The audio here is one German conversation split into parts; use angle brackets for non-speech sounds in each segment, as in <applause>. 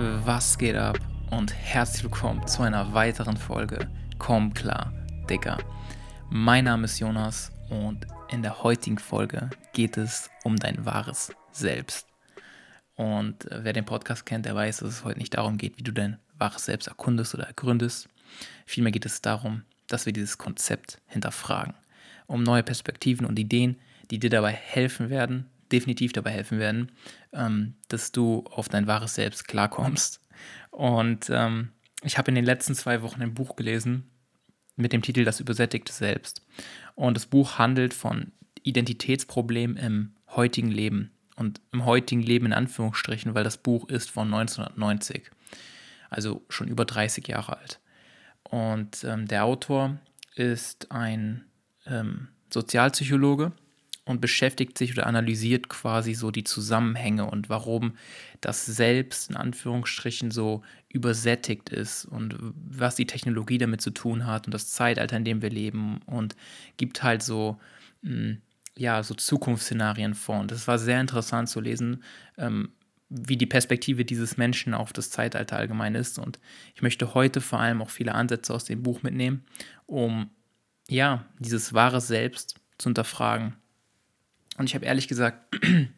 Was geht ab und herzlich willkommen zu einer weiteren Folge Komm klar, Dicker. Mein Name ist Jonas und in der heutigen Folge geht es um dein wahres Selbst. Und wer den Podcast kennt, der weiß, dass es heute nicht darum geht, wie du dein wahres Selbst erkundest oder ergründest. Vielmehr geht es darum, dass wir dieses Konzept hinterfragen, um neue Perspektiven und Ideen, die dir dabei helfen werden, definitiv dabei helfen werden, ähm, dass du auf dein wahres Selbst klarkommst. Und ähm, ich habe in den letzten zwei Wochen ein Buch gelesen mit dem Titel Das übersättigte Selbst. Und das Buch handelt von Identitätsproblemen im heutigen Leben. Und im heutigen Leben in Anführungsstrichen, weil das Buch ist von 1990. Also schon über 30 Jahre alt. Und ähm, der Autor ist ein ähm, Sozialpsychologe und beschäftigt sich oder analysiert quasi so die Zusammenhänge und warum das Selbst in Anführungsstrichen so übersättigt ist und was die Technologie damit zu tun hat und das Zeitalter, in dem wir leben und gibt halt so, mh, hm, ja, so Zukunftsszenarien vor. Und das war sehr interessant zu lesen, ähm, wie die Perspektive dieses Menschen auf das Zeitalter allgemein ist. Und ich möchte heute vor allem auch viele Ansätze aus dem Buch mitnehmen, um ja, dieses wahre Selbst zu hinterfragen und ich habe ehrlich gesagt <clears throat> ein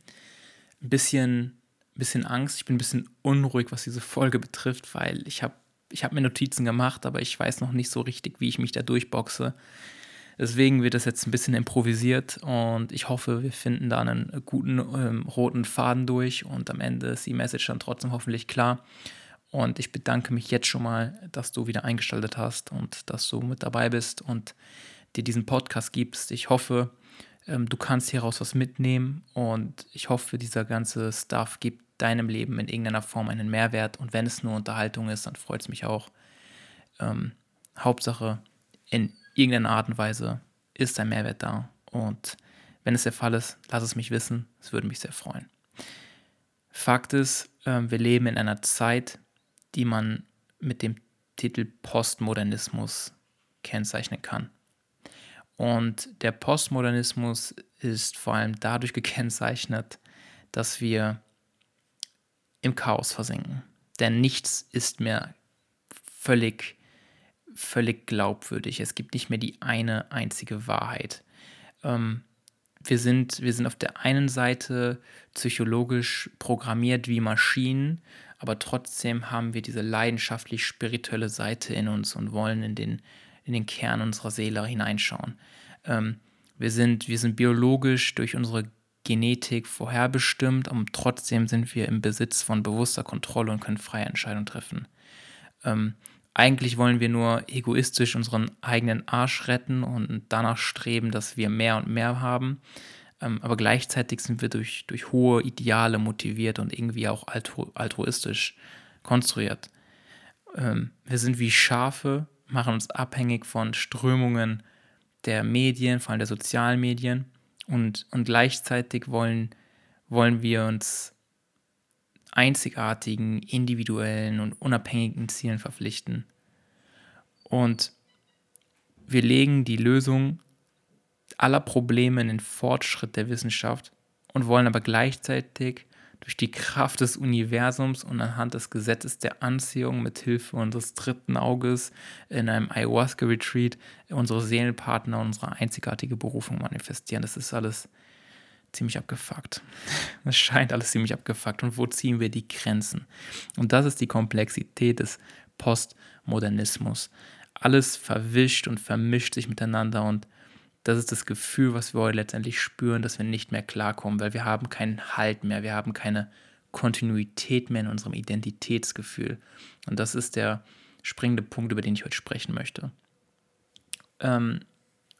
bisschen, bisschen Angst, ich bin ein bisschen unruhig, was diese Folge betrifft, weil ich habe ich hab mir Notizen gemacht, aber ich weiß noch nicht so richtig, wie ich mich da durchboxe. Deswegen wird das jetzt ein bisschen improvisiert und ich hoffe, wir finden da einen guten ähm, roten Faden durch und am Ende ist die Message dann trotzdem hoffentlich klar. Und ich bedanke mich jetzt schon mal, dass du wieder eingeschaltet hast und dass du mit dabei bist und dir diesen Podcast gibst. Ich hoffe, ähm, du kannst hieraus was mitnehmen und ich hoffe, dieser ganze Stuff gibt deinem Leben in irgendeiner Form einen Mehrwert und wenn es nur Unterhaltung ist, dann freut es mich auch. Ähm, Hauptsache, in irgendeiner Art und Weise ist ein Mehrwert da und wenn es der Fall ist, lass es mich wissen, es würde mich sehr freuen. Fakt ist, äh, wir leben in einer Zeit, die man mit dem Titel Postmodernismus kennzeichnen kann. Und der Postmodernismus ist vor allem dadurch <laughs> gekennzeichnet, dass wir im Chaos versinken. Denn nichts ist mehr völlig, völlig glaubwürdig. Es gibt nicht mehr die eine einzige Wahrheit. Ähm, wir, sind, wir sind auf der einen Seite psychologisch programmiert wie Maschinen, aber trotzdem haben wir diese leidenschaftlich spirituelle Seite in uns und wollen in den in den Kern unserer Seele hineinschauen. Ähm, wir, sind, wir sind biologisch durch unsere Genetik vorherbestimmt, und trotzdem sind wir im Besitz von bewusster Kontrolle und können freie Entscheidungen treffen. Ähm, eigentlich wollen wir nur egoistisch unseren eigenen Arsch retten und danach streben, dass wir mehr und mehr haben. Ähm, aber gleichzeitig sind wir durch, durch hohe Ideale motiviert und irgendwie auch altru altruistisch konstruiert. Ähm, wir sind wie Schafe, machen uns abhängig von Strömungen der Medien, vor allem der sozialen Medien. Und, und gleichzeitig wollen, wollen wir uns einzigartigen, individuellen und unabhängigen Zielen verpflichten. Und wir legen die Lösung aller Probleme in den Fortschritt der Wissenschaft und wollen aber gleichzeitig durch die Kraft des Universums und anhand des Gesetzes der Anziehung mit Hilfe unseres dritten Auges in einem Ayahuasca-Retreat unsere Seelenpartner, unsere einzigartige Berufung manifestieren. Das ist alles ziemlich abgefuckt. <laughs> Das scheint alles ziemlich abgefuckt. Und wo ziehen wir die Grenzen? Und das ist die Komplexität des Postmodernismus. Alles verwischt und vermischt sich miteinander und das ist das Gefühl, was wir heute letztendlich spüren, dass wir nicht mehr klarkommen, weil wir haben keinen Halt mehr, wir haben keine Kontinuität mehr in unserem Identitätsgefühl. Und das ist der springende Punkt, über den ich heute sprechen möchte. Ähm,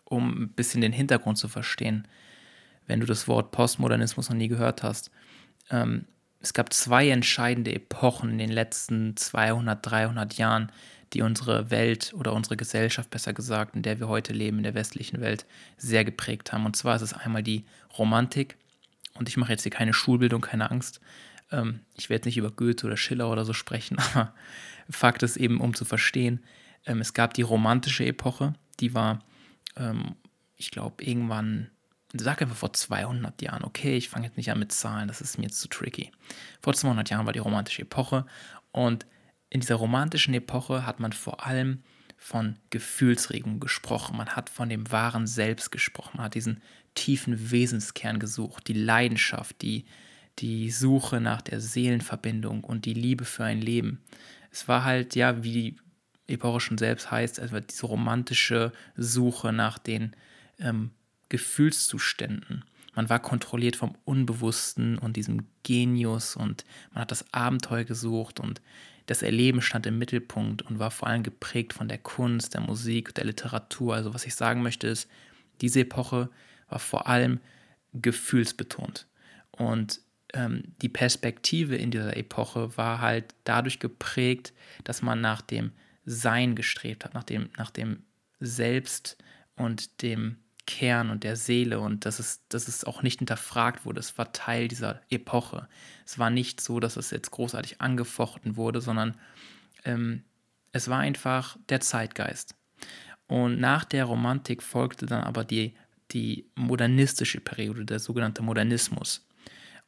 um ein bisschen den Hintergrund zu verstehen, wenn du das Wort Postmodernismus noch nie gehört hast. Ähm, es gab zwei entscheidende Epochen in den letzten 200, 300 Jahren, die unsere Welt oder unsere Gesellschaft, besser gesagt, in der wir heute leben, in der westlichen Welt, sehr geprägt haben. Und zwar ist es einmal die Romantik. Und ich mache jetzt hier keine Schulbildung, keine Angst. Ähm, ich werde nicht über Goethe oder Schiller oder so sprechen, <laughs> aber Fakt ist eben, um zu verstehen, ähm, es gab die romantische Epoche, die war, ähm, ich glaube, irgendwann sag einfach vor 200 Jahren, okay, ich fange jetzt nicht an mit Zahlen, das ist mir jetzt zu tricky. Vor 200 Jahren war die romantische Epoche Und in dieser romantischen Epoche hat man vor allem von Gefühlsregung gesprochen, man hat von dem wahren Selbst gesprochen, man hat diesen tiefen Wesenskern gesucht, die Leidenschaft, die, die Suche nach der Seelenverbindung und die Liebe für ein Leben. Es war halt, ja, wie die Epoche schon selbst heißt, also diese romantische Suche nach den ähm, Gefühlszuständen. Man war kontrolliert vom Unbewussten und diesem Genius und man hat das Abenteuer gesucht und das Erleben stand im Mittelpunkt und war vor allem geprägt von der Kunst, der Musik, der Literatur. Also was ich sagen möchte ist, diese Epoche war vor allem gefühlsbetont. Und ähm, die Perspektive in dieser Epoche war halt dadurch geprägt, dass man nach dem Sein gestrebt hat, nach dem, nach dem Selbst und dem Kern und der Seele und dass es, dass es auch nicht hinterfragt wurde. Es war Teil dieser Epoche. Es war nicht so, dass es jetzt großartig angefochten wurde, sondern ähm, es war einfach der Zeitgeist. Und nach der Romantik folgte dann aber die, die modernistische Periode, der sogenannte Modernismus.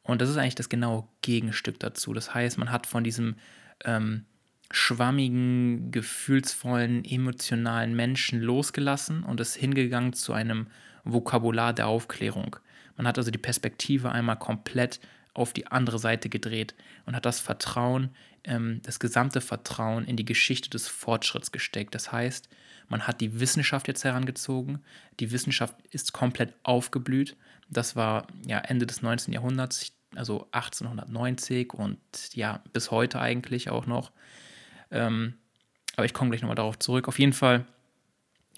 Und das ist eigentlich das genaue Gegenstück dazu. Das heißt, man hat von diesem ähm, schwammigen, gefühlsvollen, emotionalen Menschen losgelassen und ist hingegangen zu einem Vokabular der Aufklärung. Man hat also die Perspektive einmal komplett auf die andere Seite gedreht und hat das Vertrauen, ähm, das gesamte Vertrauen in die Geschichte des Fortschritts gesteckt. Das heißt, man hat die Wissenschaft jetzt herangezogen, die Wissenschaft ist komplett aufgeblüht. Das war ja Ende des 19. Jahrhunderts, also 1890 und ja bis heute eigentlich auch noch. Ähm, aber ich komme gleich nochmal darauf zurück. Auf jeden Fall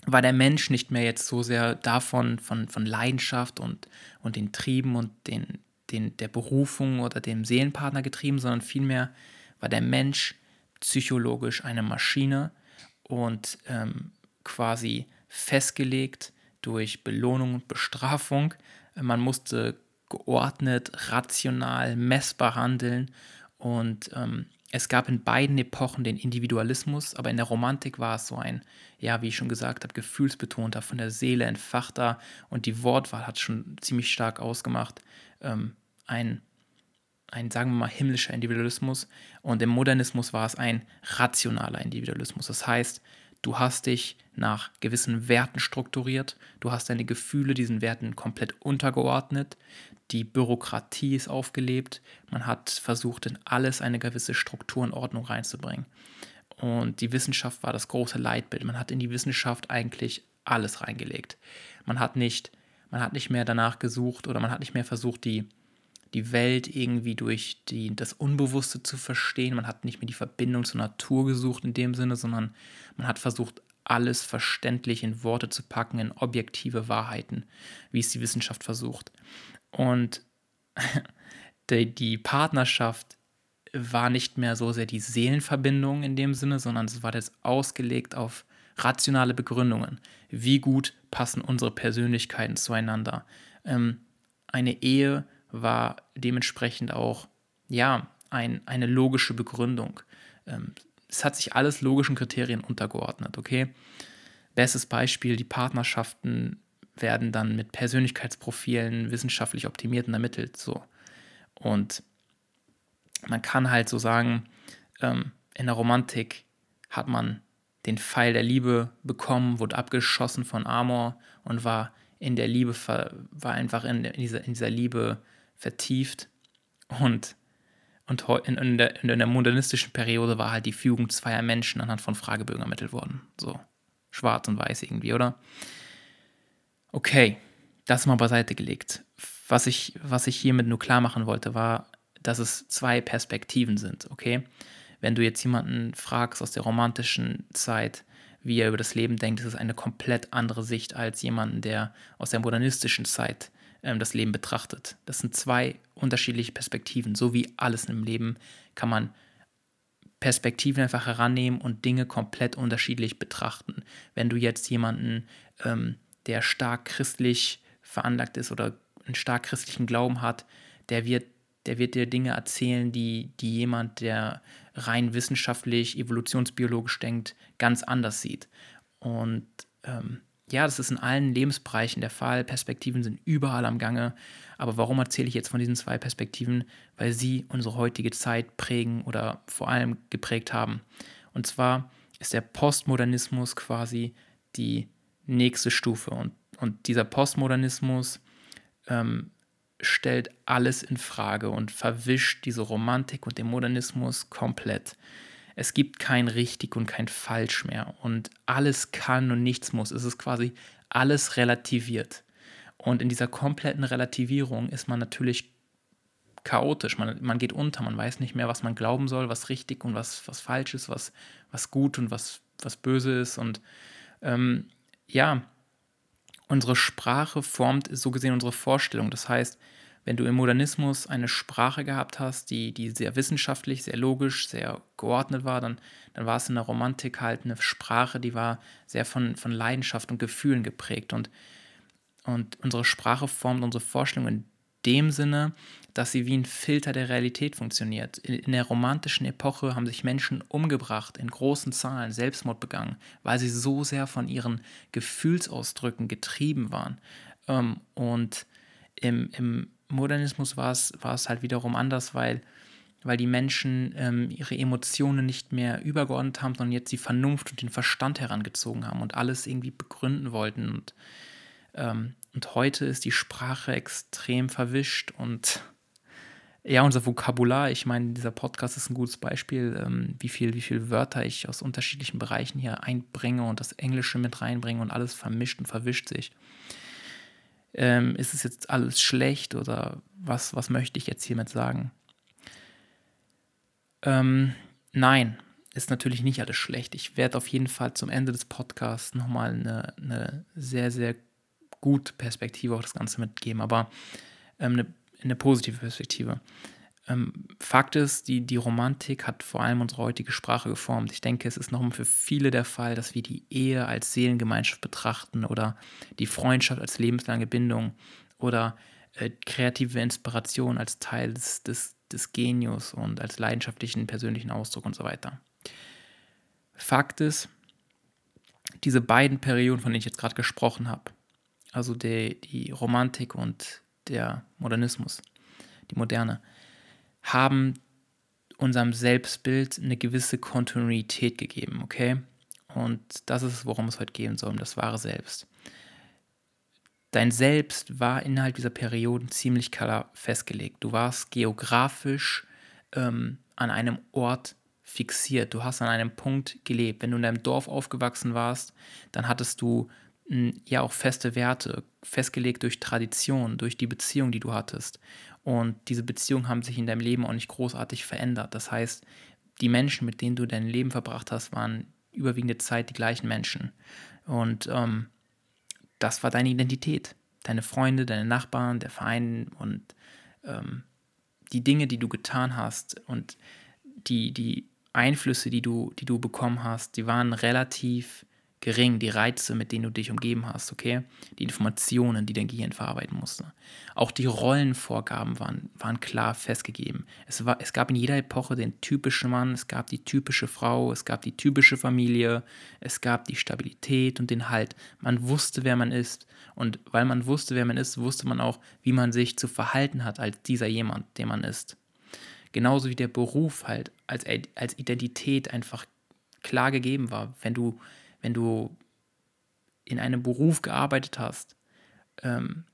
war der Mensch nicht mehr jetzt so sehr davon, von, von Leidenschaft und, und den Trieben und den, den, der Berufung oder dem Seelenpartner getrieben, sondern vielmehr war der Mensch psychologisch eine Maschine und ähm, quasi festgelegt durch Belohnung und Bestrafung. Man musste geordnet, rational, messbar handeln und ähm, es gab in beiden Epochen den Individualismus, aber in der Romantik war es so ein, ja, wie ich schon gesagt habe, gefühlsbetonter, von der Seele entfachter und die Wortwahl hat schon ziemlich stark ausgemacht. Ähm, ein, ein, sagen wir mal, himmlischer Individualismus und im Modernismus war es ein rationaler Individualismus. Das heißt, du hast dich nach gewissen Werten strukturiert, du hast deine Gefühle diesen Werten komplett untergeordnet, die Bürokratie ist aufgelebt, man hat versucht, in alles eine gewisse Struktur und Ordnung reinzubringen. Und die Wissenschaft war das große Leitbild. Man hat in die Wissenschaft eigentlich alles reingelegt. Man hat nicht, man hat nicht mehr danach gesucht oder man hat nicht mehr versucht, die, die Welt irgendwie durch die, das Unbewusste zu verstehen. Man hat nicht mehr die Verbindung zur Natur gesucht in dem Sinne, sondern man hat versucht, alles verständlich in Worte zu packen, in objektive Wahrheiten, wie es die Wissenschaft versucht. Und <laughs> die, die Partnerschaft war nicht mehr so sehr die Seelenverbindung in dem Sinne, sondern es war jetzt ausgelegt auf rationale Begründungen. Wie gut passen unsere Persönlichkeiten zueinander? Ähm, eine Ehe war dementsprechend auch, ja, ein, eine logische Begründung. Ähm, es hat sich alles logischen Kriterien untergeordnet, okay? Bestes Beispiel, die Partnerschaften werden dann mit Persönlichkeitsprofilen wissenschaftlich optimiert und ermittelt. So. Und man kann halt so sagen, ähm, in der Romantik hat man den Pfeil der Liebe bekommen, wurde abgeschossen von Amor und war in der Liebe, war einfach in, dieser, in dieser Liebe vertieft. Und, und in, in, der, in der modernistischen Periode war halt die Fügung zweier Menschen anhand von Fragebögen ermittelt worden. So schwarz und weiß irgendwie, oder? Okay, das mal beiseite gelegt. Was ich, was ich hiermit nur klar machen wollte, war, dass es zwei Perspektiven sind, okay? Wenn du jetzt jemanden fragst aus der romantischen Zeit, wie er über das Leben denkt, ist es eine komplett andere Sicht als jemanden, der aus der modernistischen Zeit ähm, das Leben betrachtet. Das sind zwei unterschiedliche Perspektiven. So wie alles im Leben kann man Perspektiven einfach herannehmen und Dinge komplett unterschiedlich betrachten. Wenn du jetzt jemanden ähm, der stark christlich veranlagt ist oder einen stark christlichen Glauben hat, der wird, der wird dir Dinge erzählen, die, die jemand, der rein wissenschaftlich, evolutionsbiologisch denkt, ganz anders sieht. Und ähm, ja, das ist in allen Lebensbereichen der Fall. Perspektiven sind überall am Gange. Aber warum erzähle ich jetzt von diesen zwei Perspektiven? Weil sie unsere heutige Zeit prägen oder vor allem geprägt haben. Und zwar ist der Postmodernismus quasi die nächste Stufe. Und, und dieser Postmodernismus ähm, stellt alles in Frage und verwischt diese Romantik und den Modernismus komplett. Es gibt kein richtig und kein falsch mehr und alles kann und nichts muss. Es ist quasi alles relativiert. Und in dieser kompletten Relativierung ist man natürlich chaotisch. Man, man geht unter, man weiß nicht mehr, was man glauben soll, was richtig und was, was falsch ist, was, was gut und was, was böse ist. Und ähm, ja, unsere Sprache formt so gesehen unsere Vorstellung. Das heißt, wenn du im Modernismus eine Sprache gehabt hast, die, die sehr wissenschaftlich, sehr logisch, sehr geordnet war, dann, dann war es in der Romantik halt eine Sprache, die war sehr von, von Leidenschaft und Gefühlen geprägt. Und, und unsere Sprache formt unsere Vorstellung in dem Sinne, dass sie wie ein Filter der Realität funktioniert. In, in, der romantischen Epoche haben sich Menschen umgebracht, in großen Zahlen Selbstmord begangen, weil sie so sehr von ihren Gefühlsausdrücken getrieben waren. Ähm, und im, im Modernismus war es, war es halt wiederum anders, weil, weil die Menschen ähm, ihre Emotionen nicht mehr übergeordnet haben, sondern jetzt die Vernunft und den Verstand herangezogen haben und alles irgendwie begründen wollten. Und, ähm, und heute ist die Sprache extrem verwischt und ja, unser Vokabular, ich meine, dieser Podcast ist ein gutes Beispiel, ähm, wie viele wie viel Wörter ich aus unterschiedlichen Bereichen hier einbringe und das Englische mit reinbringe und alles vermischt und verwischt sich. Ähm, ist es jetzt alles schlecht oder was, was möchte ich jetzt hiermit sagen? Ähm, nein, ist natürlich nicht alles schlecht. Ich werde auf jeden Fall zum Ende des Podcasts nochmal eine, eine sehr, sehr gute Perspektive auf das Ganze mitgeben, aber ähm, eine eine positive Perspektive. Ähm, Fakt ist, die, die Romantik hat vor allem unsere heutige Sprache geformt. Ich denke, es ist noch für viele der Fall, dass wir die Ehe als Seelengemeinschaft betrachten oder die Freundschaft als lebenslange Bindung oder äh, kreative Inspiration als Teil des, des, des Genius und als leidenschaftlichen persönlichen Ausdruck und so weiter. Fakt ist, diese beiden Perioden, von denen ich jetzt gerade gesprochen habe, also die, die Romantik und der Modernismus, die Moderne, haben unserem Selbstbild eine gewisse Kontinuität gegeben, okay? Und das ist es, worum es heute gehen soll, um das wahre Selbst. Dein Selbst war innerhalb dieser Perioden ziemlich klar festgelegt. Du warst geografisch ähm, an einem Ort fixiert. Du hast an einem Punkt gelebt. Wenn du in deinem Dorf aufgewachsen warst, dann hattest du ja auch feste Werte, festgelegt durch Tradition, durch die Beziehung, die du hattest. Und diese Beziehungen haben sich in deinem Leben auch nicht großartig verändert. Das heißt, die Menschen, mit denen du dein Leben verbracht hast, waren überwiegende Zeit die gleichen Menschen. Und ähm, das war deine Identität. Deine Freunde, deine Nachbarn, der Verein und ähm, die Dinge, die du getan hast und die, die Einflüsse, die du, die du bekommen hast, die waren relativ gering, die Reize, mit denen du dich umgeben hast, okay? Die Informationen, die dein Gehirn verarbeiten musste. Auch die Rollenvorgaben waren, waren klar festgegeben. Es, war, es gab in jeder Epoche den typischen Mann, es gab die typische Frau, es gab die typische Familie, es gab die Stabilität und den Halt. Man wusste, wer man ist. Und weil man wusste, wer man ist, wusste man auch, wie man sich zu verhalten hat als dieser jemand, der man ist. Genauso wie der Beruf halt als, als Identität einfach klar gegeben war. Wenn du wenn du in einem Beruf gearbeitet hast, ähm,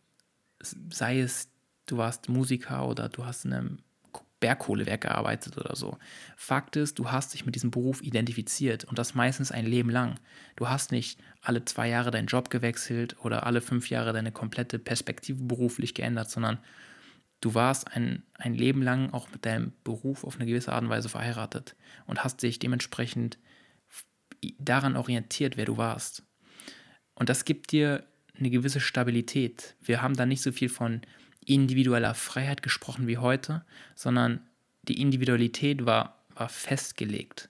sei es du warst Musiker oder du hast in einem Bergkohlewerk gearbeitet oder so. Fakt ist, du hast dich mit diesem Beruf identifiziert und das meistens ein Leben lang. Du hast nicht alle zwei Jahre deinen Job gewechselt oder alle fünf Jahre deine komplette Perspektive beruflich geändert, sondern du warst ein, ein Leben lang auch mit deinem Beruf auf eine gewisse Art und Weise verheiratet und hast dich dementsprechend daran orientiert, wer du warst. Und das gibt dir eine gewisse Stabilität. Wir haben da nicht so viel von individueller Freiheit gesprochen wie heute, sondern die Individualität war, war festgelegt.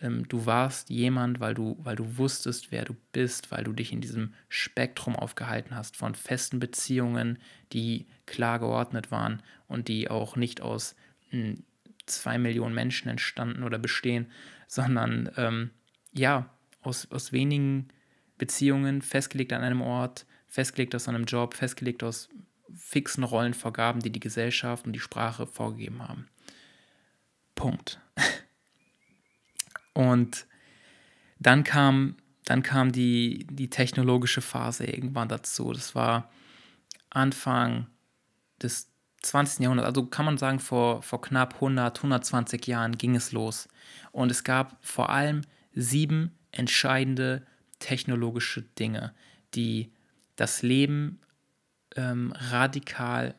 Ähm, du warst jemand, weil du, weil du wusstest, wer du bist, weil du dich in diesem Spektrum aufgehalten hast von festen Beziehungen, die klar geordnet waren und die auch nicht aus hm, zwei Millionen Menschen entstanden oder bestehen, <laughs> sondern ähm, ja, aus, aus wenigen Beziehungen festgelegt an einem Ort, festgelegt aus einem Job, festgelegt aus fixen Rollenvorgaben, die die Gesellschaft und die Sprache vorgegeben haben. Punkt. <laughs> Und dann kam, dann kam die, die technologische Phase irgendwann dazu. Das war Anfang des 20. Jahrhunderts, also kann man sagen, vor, vor knapp 100, 120 Jahren ging es los. Und es gab vor allem sieben entscheidende technologische Dinge, die das Leben ähm, radikal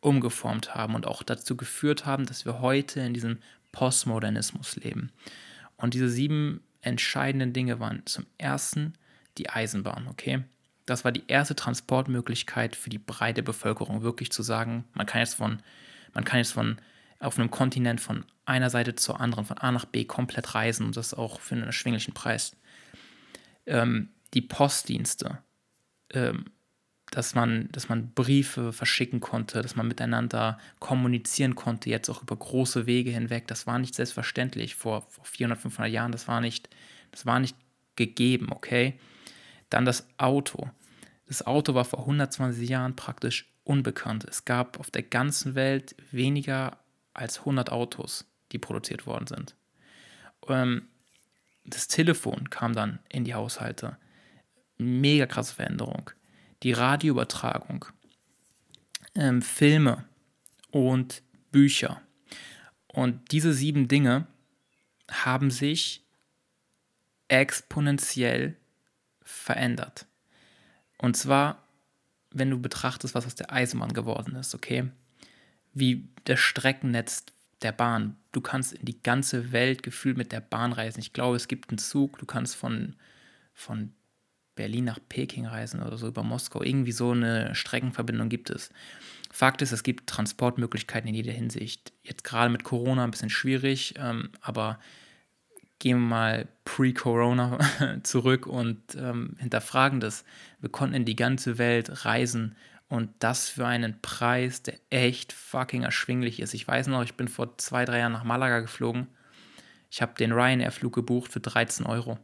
umgeformt haben und auch dazu geführt haben, dass wir heute in diesem Postmodernismus leben. Und diese sieben entscheidenden Dinge waren zum ersten die Eisenbahn, okay? Das war die erste Transportmöglichkeit für die breite Bevölkerung, wirklich zu sagen, man kann jetzt von, man kann jetzt von auf einem Kontinent von einer Seite zur anderen, von A nach B komplett reisen und das auch für einen erschwinglichen Preis. Ähm, die Postdienste, ähm, dass man, dass man Briefe verschicken konnte, dass man miteinander kommunizieren konnte, jetzt auch über große Wege hinweg. Das war nicht selbstverständlich vor, vor 400, 500 Jahren. Das war nicht, das war nicht gegeben, okay? Dann das Auto. Das Auto war vor 120 Jahren praktisch unbekannt. Es gab auf der ganzen Welt weniger als 100 Autos, die produziert worden sind. Ähm, das Telefon kam dann in die Haushalte. Mega krasse Veränderung die Radioübertragung, ähm, Filme und Bücher. Und diese sieben Dinge haben sich exponentiell verändert. Und zwar, wenn du betrachtest, was aus der Eisenbahn geworden ist, okay? Wie das Streckennetz der Bahn. Du kannst in die ganze Welt gefühlt mit der Bahn reisen. Ich glaube, es gibt einen Zug, du kannst von, von Berlin nach Peking reisen oder so über Moskau. Irgendwie so eine Streckenverbindung gibt es. Fakt ist, es gibt Transportmöglichkeiten in jeder Hinsicht. Jetzt gerade mit Corona ein bisschen schwierig, ähm, aber gehen wir mal pre-Corona <laughs> zurück und ähm, hinterfragen das. Wir konnten in die ganze Welt reisen und das für einen Preis, der echt fucking erschwinglich ist. Ich weiß noch, ich bin vor zwei, drei Jahren nach Malaga geflogen. Ich habe den Ryanair-Flug gebucht für 13 Euro.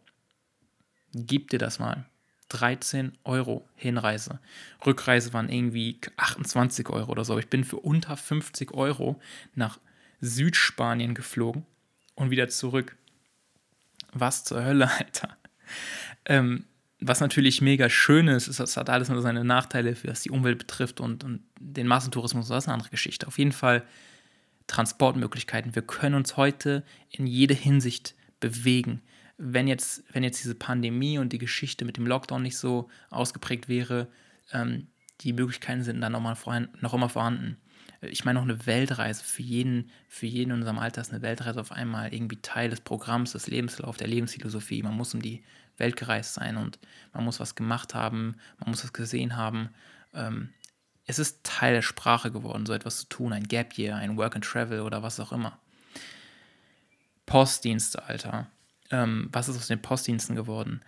Gib dir das mal. 13 Euro Hinreise. Rückreise waren irgendwie 28 Euro oder so. Ich bin für unter 50 Euro nach Südspanien geflogen und wieder zurück. Was zur Hölle, <laughs> Alter. Ähm, was natürlich mega schön ist, ist, das hat alles nur seine Nachteile, was die Umwelt betrifft und, und den Massentourismus, das ist eine andere Geschichte. Auf jeden Fall Transportmöglichkeiten. Wir können uns heute in jede Hinsicht bewegen wenn jetzt, wenn jetzt diese Pandemie und die Geschichte mit dem Lockdown nicht so ausgeprägt wäre, ähm, die Möglichkeiten sind dann noch, mal vorhanden, noch immer vorhanden. Ich meine, auch eine Weltreise für jeden, für jeden in unserem Alter ist eine Weltreise auf einmal irgendwie Teil des Programms, des Lebenslaufs, der Lebensphilosophie. Man muss um die Welt gereist sein und man muss was gemacht haben, man muss was gesehen haben. Ähm, es ist Teil der Sprache geworden, so etwas zu tun, ein Gap Year, ein Work and Travel oder was auch immer. Postdienste, Alter ähm, was ist aus den Postdiensten geworden?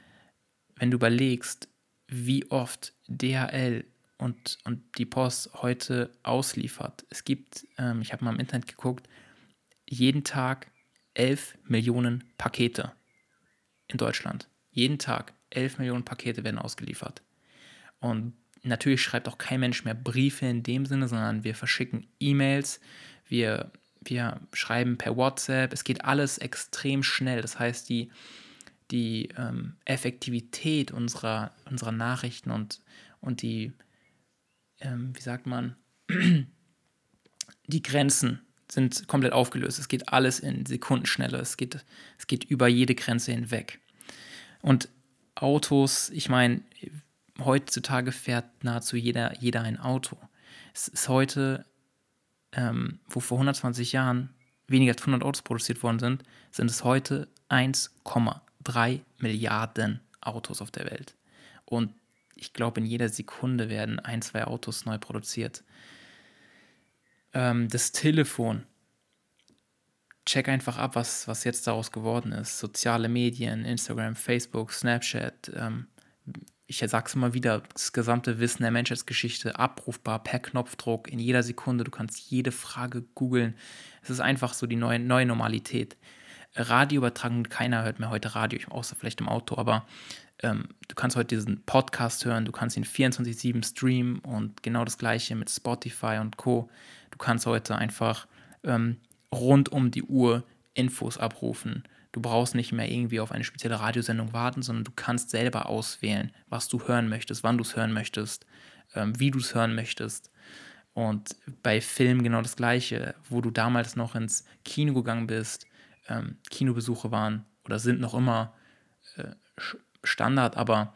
Wenn du überlegst, wie oft DHL und, und die Post heute ausliefert. Es gibt, ähm, ich habe mal im Internet geguckt, jeden Tag 11 Millionen Pakete in Deutschland. Jeden Tag 11 Millionen Pakete werden ausgeliefert. Und natürlich schreibt auch kein Mensch mehr Briefe in dem Sinne, sondern wir verschicken E-Mails, wir wir schreiben per WhatsApp, es geht alles extrem schnell. Das heißt, die, die ähm, Effektivität unserer, unserer Nachrichten und, und die, ähm, wie sagt man, <clears throat> die Grenzen sind komplett aufgelöst. Es geht alles in Sekunden schneller. Es geht, es geht über jede Grenze hinweg. Und Autos, ich meine, heutzutage fährt nahezu jeder, jeder ein Auto. Es ist heute ähm, wo vor 120 Jahren weniger als 100 Autos produziert worden sind, sind es heute 1,3 Milliarden Autos auf der Welt. Und ich glaube, in jeder Sekunde werden ein, zwei Autos neu produziert. Ähm, das Telefon. Check einfach ab, was, was jetzt daraus geworden ist. Soziale Medien, Instagram, Facebook, Snapchat, ähm, ich sage es immer wieder, das gesamte Wissen der Menschheitsgeschichte abrufbar per Knopfdruck in jeder Sekunde. Du kannst jede Frage googeln. Es ist einfach so die neue, neue Normalität. Radioübertragung, keiner hört mehr heute Radio, außer vielleicht im Auto, aber ähm, du kannst heute diesen Podcast hören, du kannst ihn 24-7 streamen und genau das gleiche mit Spotify und Co. Du kannst heute einfach ähm, rund um die Uhr Infos abrufen. Du brauchst nicht mehr irgendwie auf eine spezielle Radiosendung warten, sondern du kannst selber auswählen, was du hören möchtest, wann du es hören möchtest, ähm, wie du es hören möchtest. Und bei Filmen genau das Gleiche, wo du damals noch ins Kino gegangen bist, ähm, Kinobesuche waren oder sind noch immer äh, Standard, aber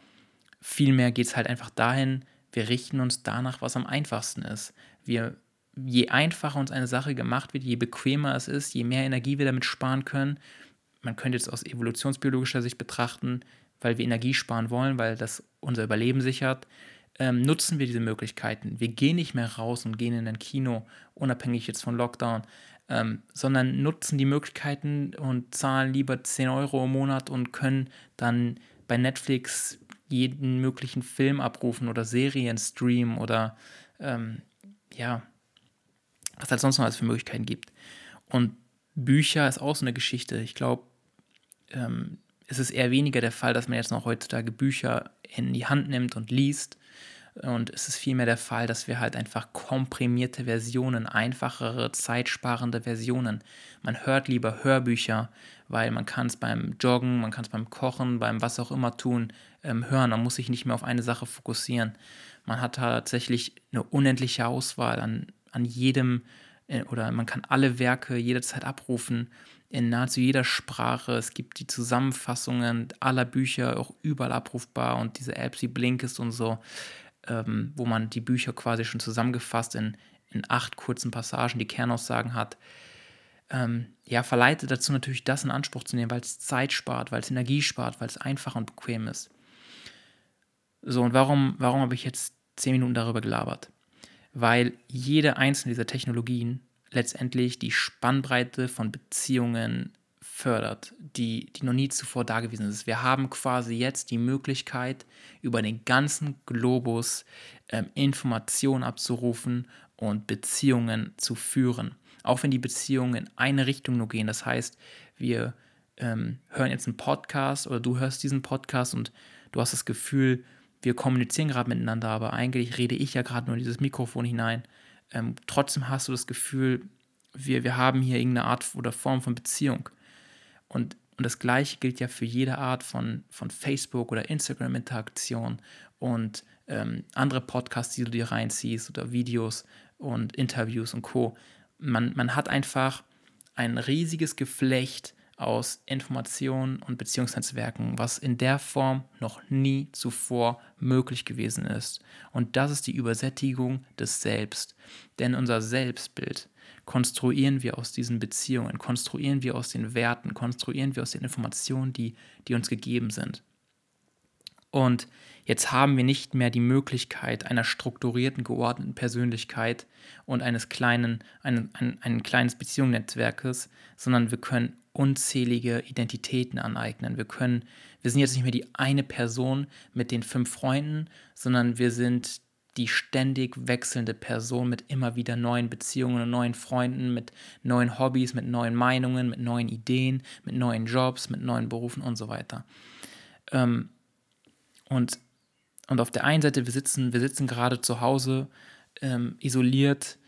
vielmehr geht es halt einfach dahin, wir richten uns danach, was am einfachsten ist. Wir, je einfacher uns eine Sache gemacht wird, je bequemer es ist, je mehr Energie wir damit sparen können. Man könnte jetzt aus evolutionsbiologischer Sicht betrachten, weil wir Energie sparen wollen, weil das unser Überleben sichert, ähm, nutzen wir diese Möglichkeiten. Wir gehen nicht mehr raus und gehen in ein Kino, unabhängig jetzt von Lockdown, ähm, sondern nutzen die Möglichkeiten und zahlen lieber 10 Euro im Monat und können dann bei Netflix jeden möglichen Film abrufen oder Serien streamen oder ähm, ja, was halt sonst noch alles für Möglichkeiten gibt. Und Bücher ist auch so eine Geschichte. Ich glaube, ähm, es ist eher weniger der Fall, dass man jetzt noch heutzutage Bücher in die Hand nimmt und liest, und es ist vielmehr der Fall, dass wir halt einfach komprimierte Versionen, einfachere, zeitsparende Versionen. Man hört lieber Hörbücher, weil man kann es beim Joggen, man kann es beim Kochen, beim was auch immer tun, ähm, hören. Man muss sich nicht mehr auf eine Sache fokussieren. Man hat tatsächlich eine unendliche Auswahl an, an jedem, äh, oder man kann alle Werke jederzeit abrufen in nahezu jeder Sprache. Es gibt die Zusammenfassungen aller Bücher auch überall abrufbar und diese Apps wie Blinkist und so ähm, wo man die Bücher quasi schon zusammengefasst in, in acht kurzen Passagen die Kernaussagen hat, ähm, ja, verleitet dazu natürlich das in Anspruch zu nehmen, weil es Zeit spart, weil es Energie spart, weil es einfach und bequem ist. So, und warum, warum habe ich jetzt zehn Minuten darüber gelabert? Weil jede einzelne dieser Technologien letztendlich die Spannbreite von Beziehungen fördert, die, die noch nie zuvor da gewesen ist. Wir haben quasi jetzt die Möglichkeit, über den ganzen Globus ähm, Informationen abzurufen und Beziehungen zu führen. Auch wenn die Beziehungen in eine Richtung nur gehen. Das heißt, wir ähm, hören jetzt einen Podcast oder du hörst diesen Podcast und du hast das Gefühl, wir kommunizieren gerade miteinander, aber eigentlich rede ich ja gerade nur in dieses Mikrofon hinein. Ähm, trotzdem hast du das Gefühl, wir, wir haben hier irgendeine Art oder Form von Beziehung. Und, und das Gleiche gilt ja für jede Art von, von Facebook- oder Instagram-Interaktion und ähm, andere Podcasts, die du dir reinziehst oder Videos und Interviews und Co. Man, man hat einfach ein riesiges Geflecht aus Informationen und Beziehungsnetzwerken, was in der Form noch nie zuvor möglich gewesen ist. Und das ist die Übersättigung des Selbst. Denn unser Selbstbild konstruieren wir aus diesen Beziehungen, konstruieren wir aus den Werten, konstruieren wir aus den Informationen, die, die uns gegeben sind. Und jetzt haben wir nicht mehr die Möglichkeit einer strukturierten, geordneten Persönlichkeit und eines kleinen, ein, ein, ein kleines Beziehungsnetzwerkes, sondern wir können unzählige Identitäten aneignen. Wir können, wir sind jetzt nicht mehr die eine Person mit den fünf Freunden, sondern wir sind die ständig wechselnde Person mit immer wieder neuen Beziehungen und neuen Freunden, mit neuen Hobbys, mit neuen Meinungen, mit neuen Ideen, mit neuen Jobs, mit neuen Berufen und so weiter. Ähm, und, und auf der einen Seite, wir sitzen, wir sitzen gerade zu Hause, ähm, isoliert,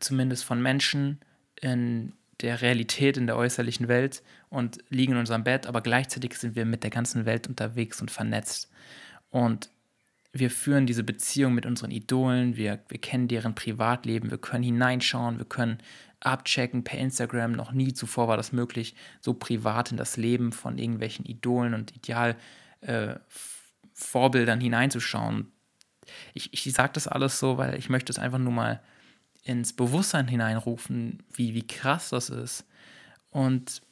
zumindest von Menschen, in der Realität, in der äußerlichen Welt und liegen in unserem Bett, aber gleichzeitig sind wir mit der ganzen Welt unterwegs und vernetzt. Und wir führen diese Beziehung mit unseren Idolen, wir, wir kennen deren Privatleben, wir können hineinschauen, wir können abchecken per Instagram. Noch nie zuvor war das möglich, so privat in das Leben von irgendwelchen Idolen und Idealvorbildern äh, hineinzuschauen. Ich, ich sage das alles so, weil ich möchte es einfach nur mal ins Bewusstsein hineinrufen, wie, wie krass das ist. Und,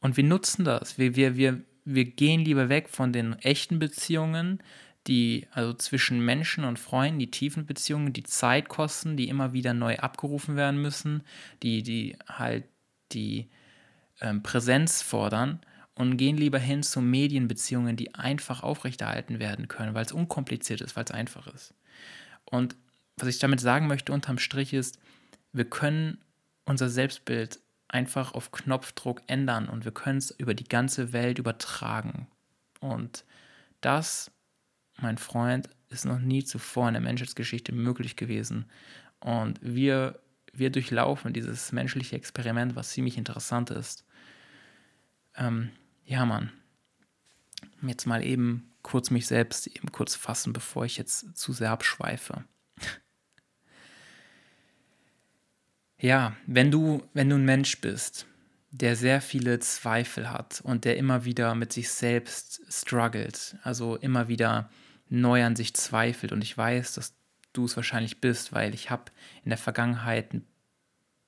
und wir nutzen das. Wir, wir, wir, wir gehen lieber weg von den echten Beziehungen, die, also zwischen Menschen und Freunden, die tiefen Beziehungen, die Zeit kosten, die immer wieder neu abgerufen werden müssen, die, die halt die ähm, Präsenz fordern und gehen lieber hin zu Medienbeziehungen, die einfach aufrechterhalten werden können, weil es unkompliziert ist, weil es einfach ist. Und was ich damit sagen möchte unterm Strich ist, wir können unser Selbstbild einfach auf Knopfdruck ändern und wir können es über die ganze Welt übertragen. Und das, mein Freund, ist noch nie zuvor in der Menschheitsgeschichte möglich gewesen. Und wir, wir durchlaufen dieses menschliche Experiment, was ziemlich interessant ist. Ähm, ja, Mann. Jetzt mal eben kurz mich selbst eben kurz fassen, bevor ich jetzt zu sehr abschweife. Ja, wenn du, wenn du ein Mensch bist, der sehr viele Zweifel hat und der immer wieder mit sich selbst struggelt, also immer wieder neu an sich zweifelt und ich weiß, dass du es wahrscheinlich bist, weil ich habe in der Vergangenheit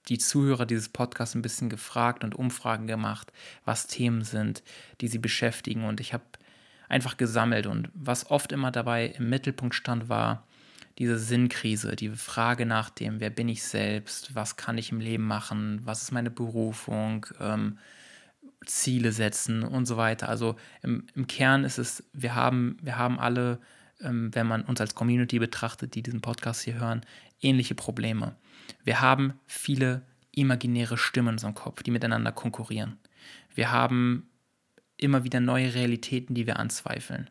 die Zuhörer dieses Podcasts ein bisschen gefragt und Umfragen gemacht, was Themen sind, die sie beschäftigen. Und ich habe einfach gesammelt. Und was oft immer dabei im Mittelpunkt stand, war diese Sinnkrise, die Frage nach dem, wer bin ich selbst, was kann ich im Leben machen, was ist meine Berufung, ähm, Ziele setzen und so weiter. Also im, im, Kern ist es, wir haben, wir haben alle, ähm, wenn man uns als Community betrachtet, die diesen Podcast hier hören, ähnliche Probleme. Wir haben viele imaginäre Stimmen in unserem Kopf, die miteinander konkurrieren. Wir haben immer wieder neue Realitäten, die wir anzweifeln.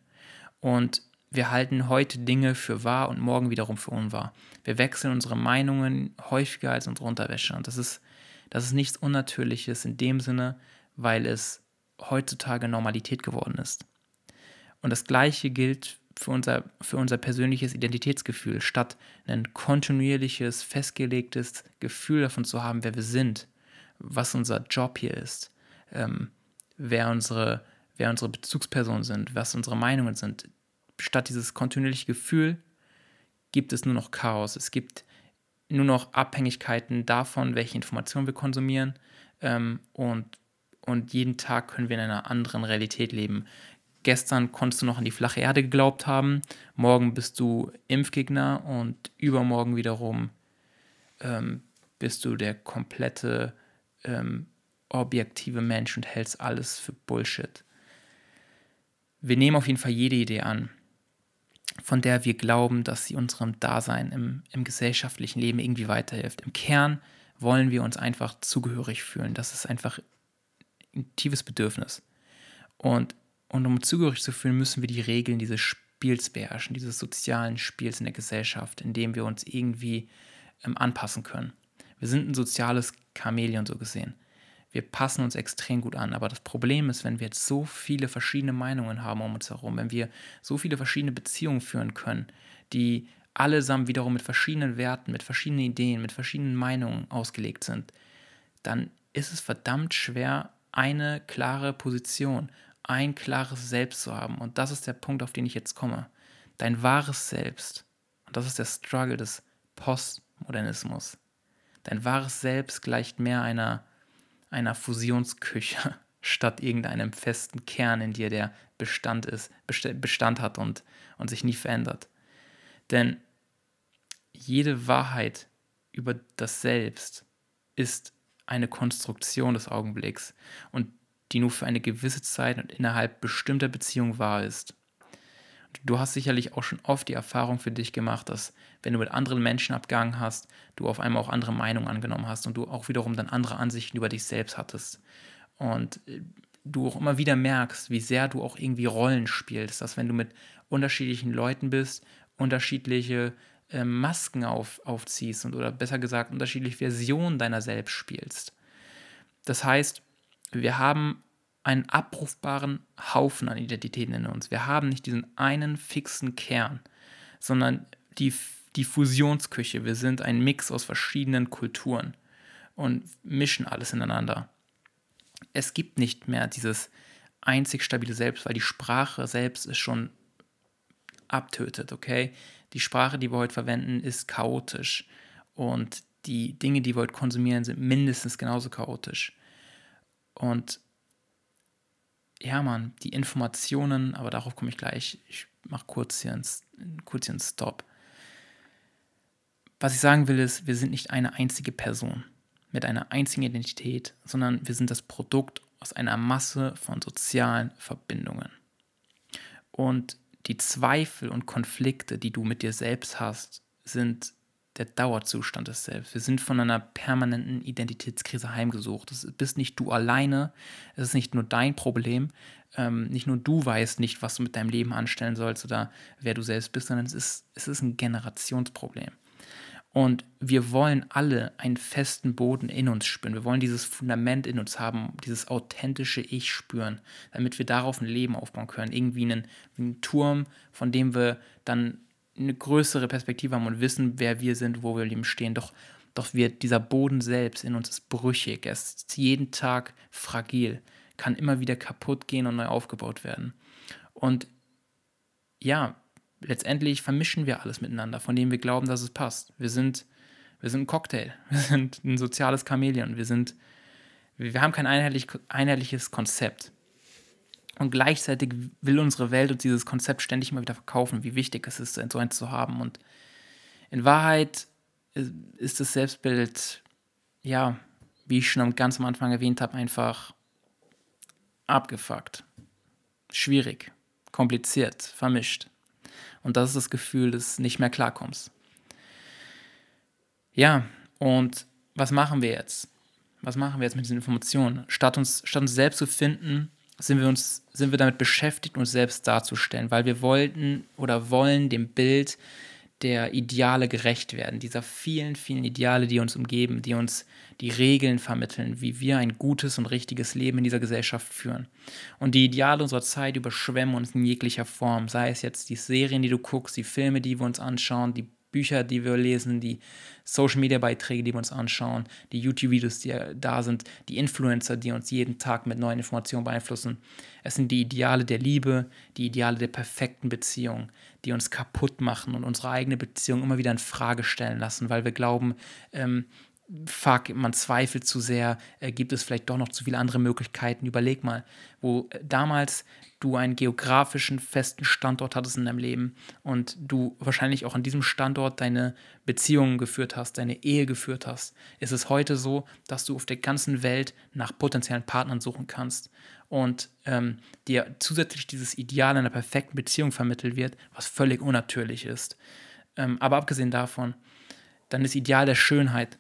Und wir halten heute Dinge für wahr und morgen wiederum für unwahr. Wir wechseln unsere Meinungen häufiger als unsere Unterwäsche. Und das ist, das ist nichts Unnatürliches in dem Sinne, weil es heutzutage Normalität geworden ist. Und das Gleiche gilt für unser, für unser persönliches Identitätsgefühl. Statt ein kontinuierliches, festgelegtes Gefühl davon zu haben, wer wir sind, was unser Job hier ist, ähm, wer, unsere, wer unsere Bezugspersonen sind, was unsere Meinungen sind. Statt dieses kontinuierliche Gefühl gibt es nur noch Chaos. Es gibt nur noch Abhängigkeiten davon, welche Informationen wir konsumieren. Ähm, und, und jeden Tag können wir in einer anderen Realität leben. Gestern konntest du noch an die flache Erde geglaubt haben, morgen bist du Impfgegner und übermorgen wiederum ähm, bist du der komplette ähm, objektive Mensch und hältst alles für Bullshit. Wir nehmen auf jeden Fall jede Idee an, von der wir glauben, dass sie unserem Dasein im, im gesellschaftlichen Leben irgendwie weiterhilft. Im Kern wollen wir uns einfach zugehörig fühlen. Das ist einfach ein tiefes Bedürfnis. Und, und um zugehörig zu fühlen, müssen wir die Regeln dieses Spiels beherrschen, dieses sozialen Spiels in der Gesellschaft, in dem wir uns irgendwie ähm, anpassen können. Wir sind ein soziales Chamäleon so gesehen wir passen uns extrem gut an. Aber das Problem ist, wenn wir jetzt so viele verschiedene Meinungen haben um uns herum, wenn wir so viele verschiedene Beziehungen führen können, die allesamt wiederum mit verschiedenen Werten, mit verschiedenen Ideen, mit verschiedenen Meinungen ausgelegt sind, dann ist es verdammt schwer, eine klare Position, ein klares Selbst zu haben. Und das ist der Punkt, auf den ich jetzt komme. Dein wahres Selbst. Und das ist der Struggle des Postmodernismus. Dein wahres Selbst gleicht mehr einer einer Fusionsküche <laughs> statt irgendeinem festen Kern in dir, der Bestand ist, Bestand hat und, und sich nie verändert. Denn jede Wahrheit über das Selbst ist eine Konstruktion des Augenblicks und die nur für eine gewisse Zeit und innerhalb bestimmter Beziehungen wahr ist. Du hast sicherlich auch schon oft die Erfahrung für dich gemacht, dass wenn du mit anderen Menschen abgegangen hast, du auf einmal auch andere Meinungen angenommen hast und du auch wiederum dann andere Ansichten über dich selbst hattest. Und äh, du auch immer wieder merkst, wie sehr du auch irgendwie Rollen spielst, dass wenn du mit unterschiedlichen Leuten bist, unterschiedliche äh, Masken auf, aufziehst und oder besser gesagt unterschiedliche Versionen deiner selbst spielst. Das heißt, wir haben einen abrufbaren Haufen an Identitäten in uns. Wir haben nicht diesen einen fixen Kern, sondern die, die Fusionsküche. Wir sind ein Mix aus verschiedenen Kulturen und mischen alles ineinander. Es gibt nicht mehr dieses einzig stabile Selbst, weil die Sprache selbst ist schon abtötet, okay? Die Sprache, die wir heute verwenden, ist chaotisch und die Dinge, die wir heute konsumieren, sind mindestens genauso chaotisch. Und ja, Mann, die Informationen, aber darauf komme ich gleich. Ich mache kurz hier einen, kurz hier einen Stop. Was ich sagen will, ist, wir sind nicht eine einzige Person mit einer einzigen Identität, sondern wir sind das Produkt aus einer Masse von sozialen Verbindungen. Und die Zweifel und Konflikte, die du mit dir selbst hast, sind der Dauerzustand des Selbst. Wir sind von einer permanenten Identitätskrise heimgesucht. Es bist nicht du alleine, es ist nicht nur dein Problem, ähm, nicht nur du weißt nicht, was du mit deinem Leben anstellen sollst oder wer du selbst bist, sondern es ist, es ist ein Generationsproblem. Und wir wollen alle einen festen Boden in uns spüren. Wir wollen dieses Fundament in uns haben, dieses authentische Ich spüren, damit wir darauf ein Leben aufbauen können. Irgendwie einen, einen Turm, von dem wir dann eine größere Perspektive haben und wissen, wer wir sind, wo wir im Leben stehen. Doch, doch wird dieser Boden selbst in uns ist brüchig. Er ist jeden Tag fragil, kann immer wieder kaputt gehen und neu aufgebaut werden. Und ja, letztendlich vermischen wir alles miteinander, von dem wir glauben, dass es passt. Wir sind, wir sind ein Cocktail, <laughs> wir sind ein soziales Chamäleon, wir sind, wir haben kein einheitlich, einheitliches Konzept. Und gleichzeitig will unsere Welt uns dieses Konzept ständig immer wieder verkaufen, wie wichtig es ist, so eins zu haben. Und in Wahrheit ist das Selbstbild, ja, wie ich schon ganz am Anfang erwähnt habe, einfach abgefuckt, schwierig, kompliziert, vermischt. Und das ist das Gefühl des nicht mehr klarkommst. Ja, und was machen wir jetzt? Was machen wir jetzt mit diesen Informationen? Statt uns, statt uns selbst zu finden, sind wir, uns, sind wir damit beschäftigt, uns selbst darzustellen, weil wir wollten oder wollen dem Bild der Ideale gerecht werden, dieser vielen, vielen Ideale, die uns umgeben, die uns die Regeln vermitteln, wie wir ein gutes und richtiges Leben in dieser Gesellschaft führen. Und die Ideale unserer Zeit überschwemmen uns in jeglicher Form, sei es jetzt die Serien, die du guckst, die Filme, die wir uns anschauen, die Bücher, die wir lesen, die Social-Media-Beiträge, die wir uns anschauen, die YouTube-Videos, die da sind, die Influencer, die uns jeden Tag mit neuen Informationen beeinflussen. Es sind die Ideale der Liebe, die Ideale der perfekten Beziehung, die uns kaputt machen und unsere eigene Beziehung immer wieder in Frage stellen lassen, weil wir glauben, ähm, fuck, man zweifelt zu sehr, äh, gibt es vielleicht doch noch zu viele andere Möglichkeiten. Überleg mal, wo äh, damals du einen geografischen festen Standort hattest in deinem Leben und du wahrscheinlich auch an diesem Standort deine Beziehungen geführt hast, deine Ehe geführt hast, ist es heute so, dass du auf der ganzen Welt nach potenziellen Partnern suchen kannst und ähm, dir zusätzlich dieses Ideal einer perfekten Beziehung vermittelt wird, was völlig unnatürlich ist. Ähm, aber abgesehen davon, dann das Ideal der Schönheit,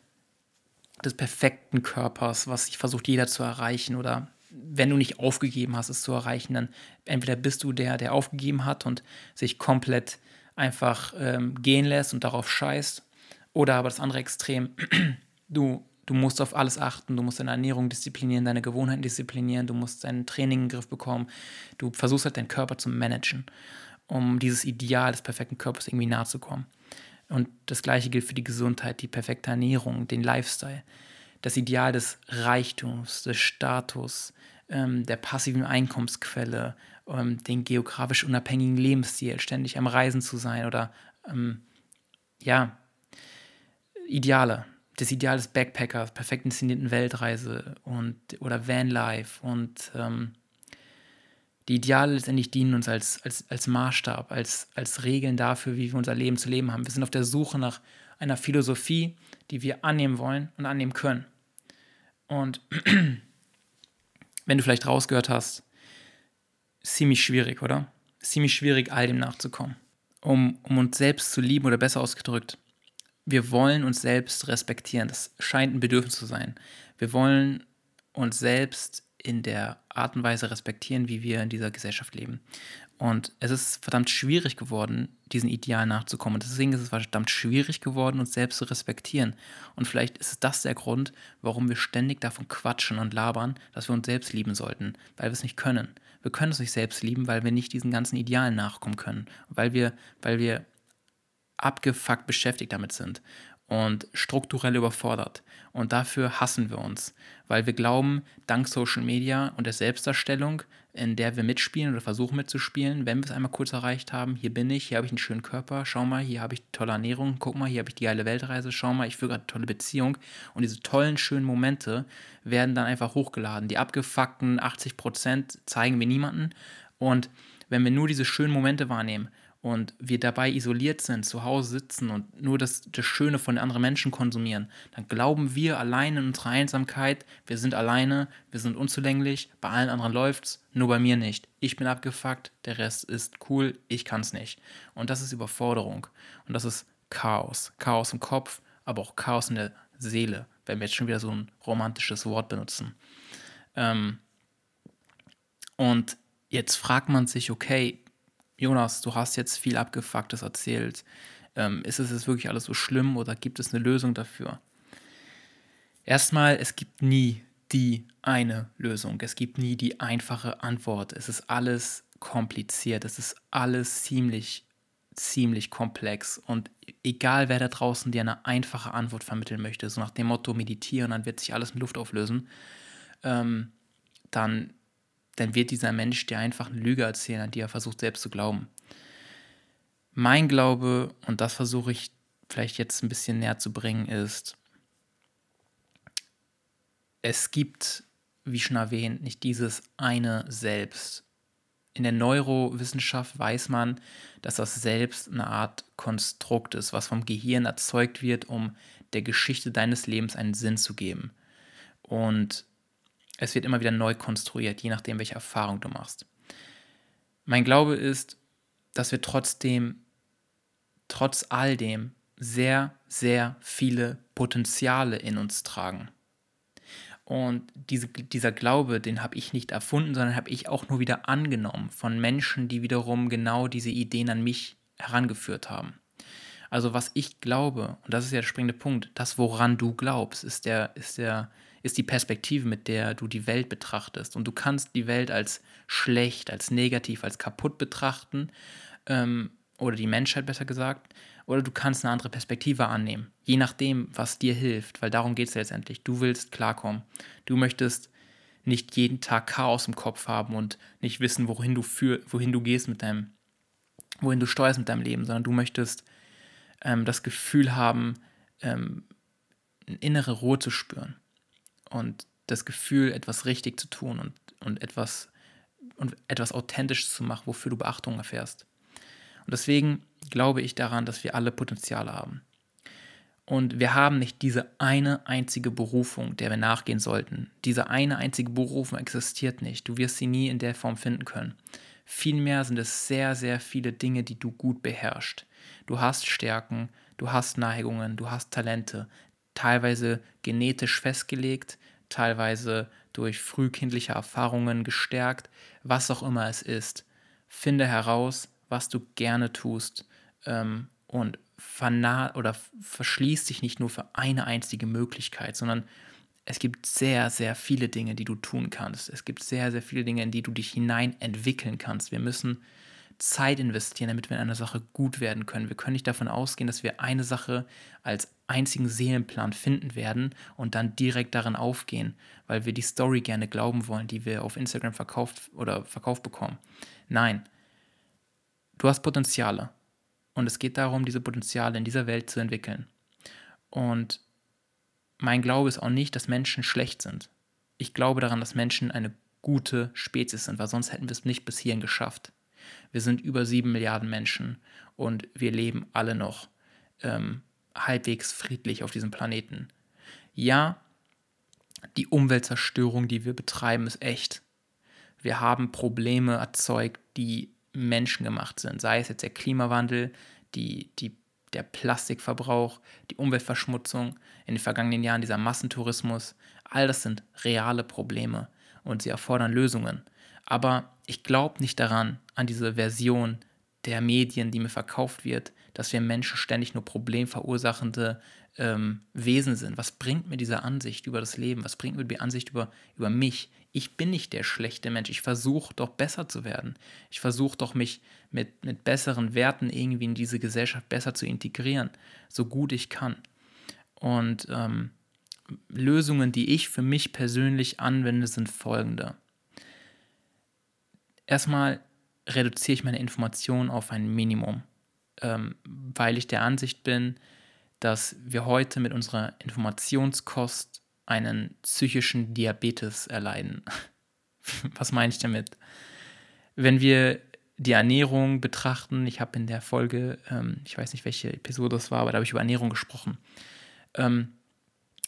des perfekten Körpers, was sich versucht jeder zu erreichen oder wenn du nicht aufgegeben hast, es zu erreichen, dann entweder bist du der, der aufgegeben hat und sich komplett einfach ähm, gehen lässt und darauf scheißt, oder aber das andere Extrem, <clears throat> du, du musst auf alles achten, du musst deine Ernährung disziplinieren, deine Gewohnheiten disziplinieren, du musst dein Training in den Griff bekommen, du versuchst halt deinen Körper zu managen, um dieses Ideal des perfekten Körpers irgendwie nahe zu kommen. Und das gleiche gilt für die Gesundheit, die perfekte Ernährung, den Lifestyle. Das Ideal des Reichtums, des Status, ähm, der passiven Einkommensquelle, ähm, den geografisch unabhängigen Lebensstil, ständig am Reisen zu sein oder ähm, ja, Ideale. Das Ideal des Backpackers, perfekt inszenierten Weltreise und oder Vanlife und ähm, die Ideale letztendlich dienen uns als, als, als Maßstab, als, als Regeln dafür, wie wir unser Leben zu leben haben. Wir sind auf der Suche nach einer Philosophie, die wir annehmen wollen und annehmen können. Und <clears throat> wenn du vielleicht rausgehört hast, ist ziemlich schwierig, oder? Ziemlich schwierig, all dem nachzukommen. Um, um uns selbst zu lieben oder besser ausgedrückt, wir wollen uns selbst respektieren. Das scheint ein Bedürfnis zu sein. Wir wollen uns selbst in der Art und Weise respektieren, wie wir in dieser Gesellschaft leben. Und es ist verdammt schwierig geworden, diesen Idealen nachzukommen. Und deswegen ist es verdammt schwierig geworden, uns selbst zu respektieren. Und vielleicht ist das der Grund, warum wir ständig davon quatschen und labern, dass wir uns selbst lieben sollten, weil wir es nicht können. Wir können es nicht selbst lieben, weil wir nicht diesen ganzen Idealen nachkommen können, weil wir, weil wir abgefuckt beschäftigt damit sind und strukturell überfordert. Und dafür hassen wir uns, weil wir glauben, dank Social Media und der Selbstdarstellung, in der wir mitspielen oder versuchen mitzuspielen, wenn wir es einmal kurz erreicht haben, hier bin ich, hier habe ich einen schönen Körper, schau mal, hier habe ich tolle Ernährung, guck mal, hier habe ich die geile Weltreise, schau mal, ich führe gerade eine tolle Beziehung. Und diese tollen, schönen Momente werden dann einfach hochgeladen. Die abgefuckten 80% zeigen wir niemanden. Und wenn wir nur diese schönen Momente wahrnehmen, und wir dabei isoliert sind, zu Hause sitzen und nur das, das Schöne von anderen Menschen konsumieren, dann glauben wir allein in unserer Einsamkeit, wir sind alleine, wir sind unzulänglich, bei allen anderen läuft's, nur bei mir nicht. Ich bin abgefuckt, der Rest ist cool, ich kann's nicht. Und das ist Überforderung. Und das ist Chaos. Chaos im Kopf, aber auch Chaos in der Seele, wenn wir jetzt schon wieder so ein romantisches Wort benutzen. Ähm, und jetzt fragt man sich, okay, Jonas, du hast jetzt viel Abgefucktes erzählt. Ähm, ist es jetzt wirklich alles so schlimm oder gibt es eine Lösung dafür? Erstmal, es gibt nie die eine Lösung. Es gibt nie die einfache Antwort. Es ist alles kompliziert. Es ist alles ziemlich, ziemlich komplex. Und egal, wer da draußen dir eine einfache Antwort vermitteln möchte, so nach dem Motto meditieren, dann wird sich alles in Luft auflösen, ähm, dann, dann wird dieser Mensch dir einfach eine Lüge erzählen, an die er versucht selbst zu glauben. Mein Glaube, und das versuche ich vielleicht jetzt ein bisschen näher zu bringen, ist, es gibt, wie schon erwähnt, nicht dieses eine Selbst. In der Neurowissenschaft weiß man, dass das Selbst eine Art Konstrukt ist, was vom Gehirn erzeugt wird, um der Geschichte deines Lebens einen Sinn zu geben. Und es wird immer wieder neu konstruiert, je nachdem, welche Erfahrung du machst. Mein Glaube ist, dass wir trotzdem, trotz all dem, sehr, sehr viele Potenziale in uns tragen. Und diese, dieser Glaube, den habe ich nicht erfunden, sondern habe ich auch nur wieder angenommen von Menschen, die wiederum genau diese Ideen an mich herangeführt haben. Also was ich glaube, und das ist ja der springende Punkt, das, woran du glaubst, ist, der, ist, der, ist die Perspektive, mit der du die Welt betrachtest. Und du kannst die Welt als schlecht, als negativ, als kaputt betrachten, ähm, oder die Menschheit besser gesagt, oder du kannst eine andere Perspektive annehmen, je nachdem, was dir hilft, weil darum geht es letztendlich. Du willst klarkommen. Du möchtest nicht jeden Tag Chaos im Kopf haben und nicht wissen, wohin du, für, wohin du gehst mit deinem, wohin du steuerst mit deinem Leben, sondern du möchtest ähm, das Gefühl haben, ähm, eine innere Ruhe zu spüren und das Gefühl, etwas richtig zu tun und, und etwas und etwas authentisch zu machen, wofür du Beachtung erfährst. Und deswegen glaube ich daran, dass wir alle Potenziale haben. Und wir haben nicht diese eine einzige Berufung, der wir nachgehen sollten. Diese eine einzige Berufung existiert nicht. Du wirst sie nie in der Form finden können. Vielmehr sind es sehr, sehr viele Dinge, die du gut beherrschst. Du hast Stärken, du hast Neigungen, du hast Talente, teilweise genetisch festgelegt, teilweise durch frühkindliche Erfahrungen gestärkt, was auch immer es ist. Finde heraus, was du gerne tust ähm, und oder verschließt dich nicht nur für eine einzige Möglichkeit, sondern es gibt sehr, sehr viele Dinge, die du tun kannst. Es gibt sehr, sehr viele Dinge, in die du dich hinein entwickeln kannst. Wir müssen Zeit investieren, damit wir in einer Sache gut werden können. Wir können nicht davon ausgehen, dass wir eine Sache als einzigen Seelenplan finden werden und dann direkt darin aufgehen, weil wir die Story gerne glauben wollen, die wir auf Instagram verkauft oder verkauft bekommen. Nein, du hast Potenziale und es geht darum, diese Potenziale in dieser Welt zu entwickeln. Und mein Glaube ist auch nicht, dass Menschen schlecht sind. Ich glaube daran, dass Menschen eine gute Spezies sind, weil sonst hätten wir es nicht bis hierhin geschafft. Wir sind über sieben Milliarden Menschen und wir leben alle noch ähm, halbwegs friedlich auf diesem Planeten. Ja, die Umweltzerstörung, die wir betreiben, ist echt. Wir haben Probleme erzeugt, die menschengemacht sind, sei es jetzt der Klimawandel, die, die, der Plastikverbrauch, die Umweltverschmutzung, in den vergangenen Jahren dieser Massentourismus, all das sind reale Probleme und sie erfordern Lösungen. Aber ich glaube nicht daran, an diese Version der Medien, die mir verkauft wird, dass wir Menschen ständig nur problemverursachende ähm, Wesen sind. Was bringt mir diese Ansicht über das Leben? Was bringt mir die Ansicht über, über mich? Ich bin nicht der schlechte Mensch. Ich versuche doch besser zu werden. Ich versuche doch mich mit, mit besseren Werten irgendwie in diese Gesellschaft besser zu integrieren, so gut ich kann. Und ähm, Lösungen, die ich für mich persönlich anwende, sind folgende. Erstmal reduziere ich meine Informationen auf ein Minimum, ähm, weil ich der Ansicht bin, dass wir heute mit unserer Informationskost einen psychischen Diabetes erleiden. <laughs> Was meine ich damit? Wenn wir die Ernährung betrachten, ich habe in der Folge, ähm, ich weiß nicht, welche Episode das war, aber da habe ich über Ernährung gesprochen. Ähm,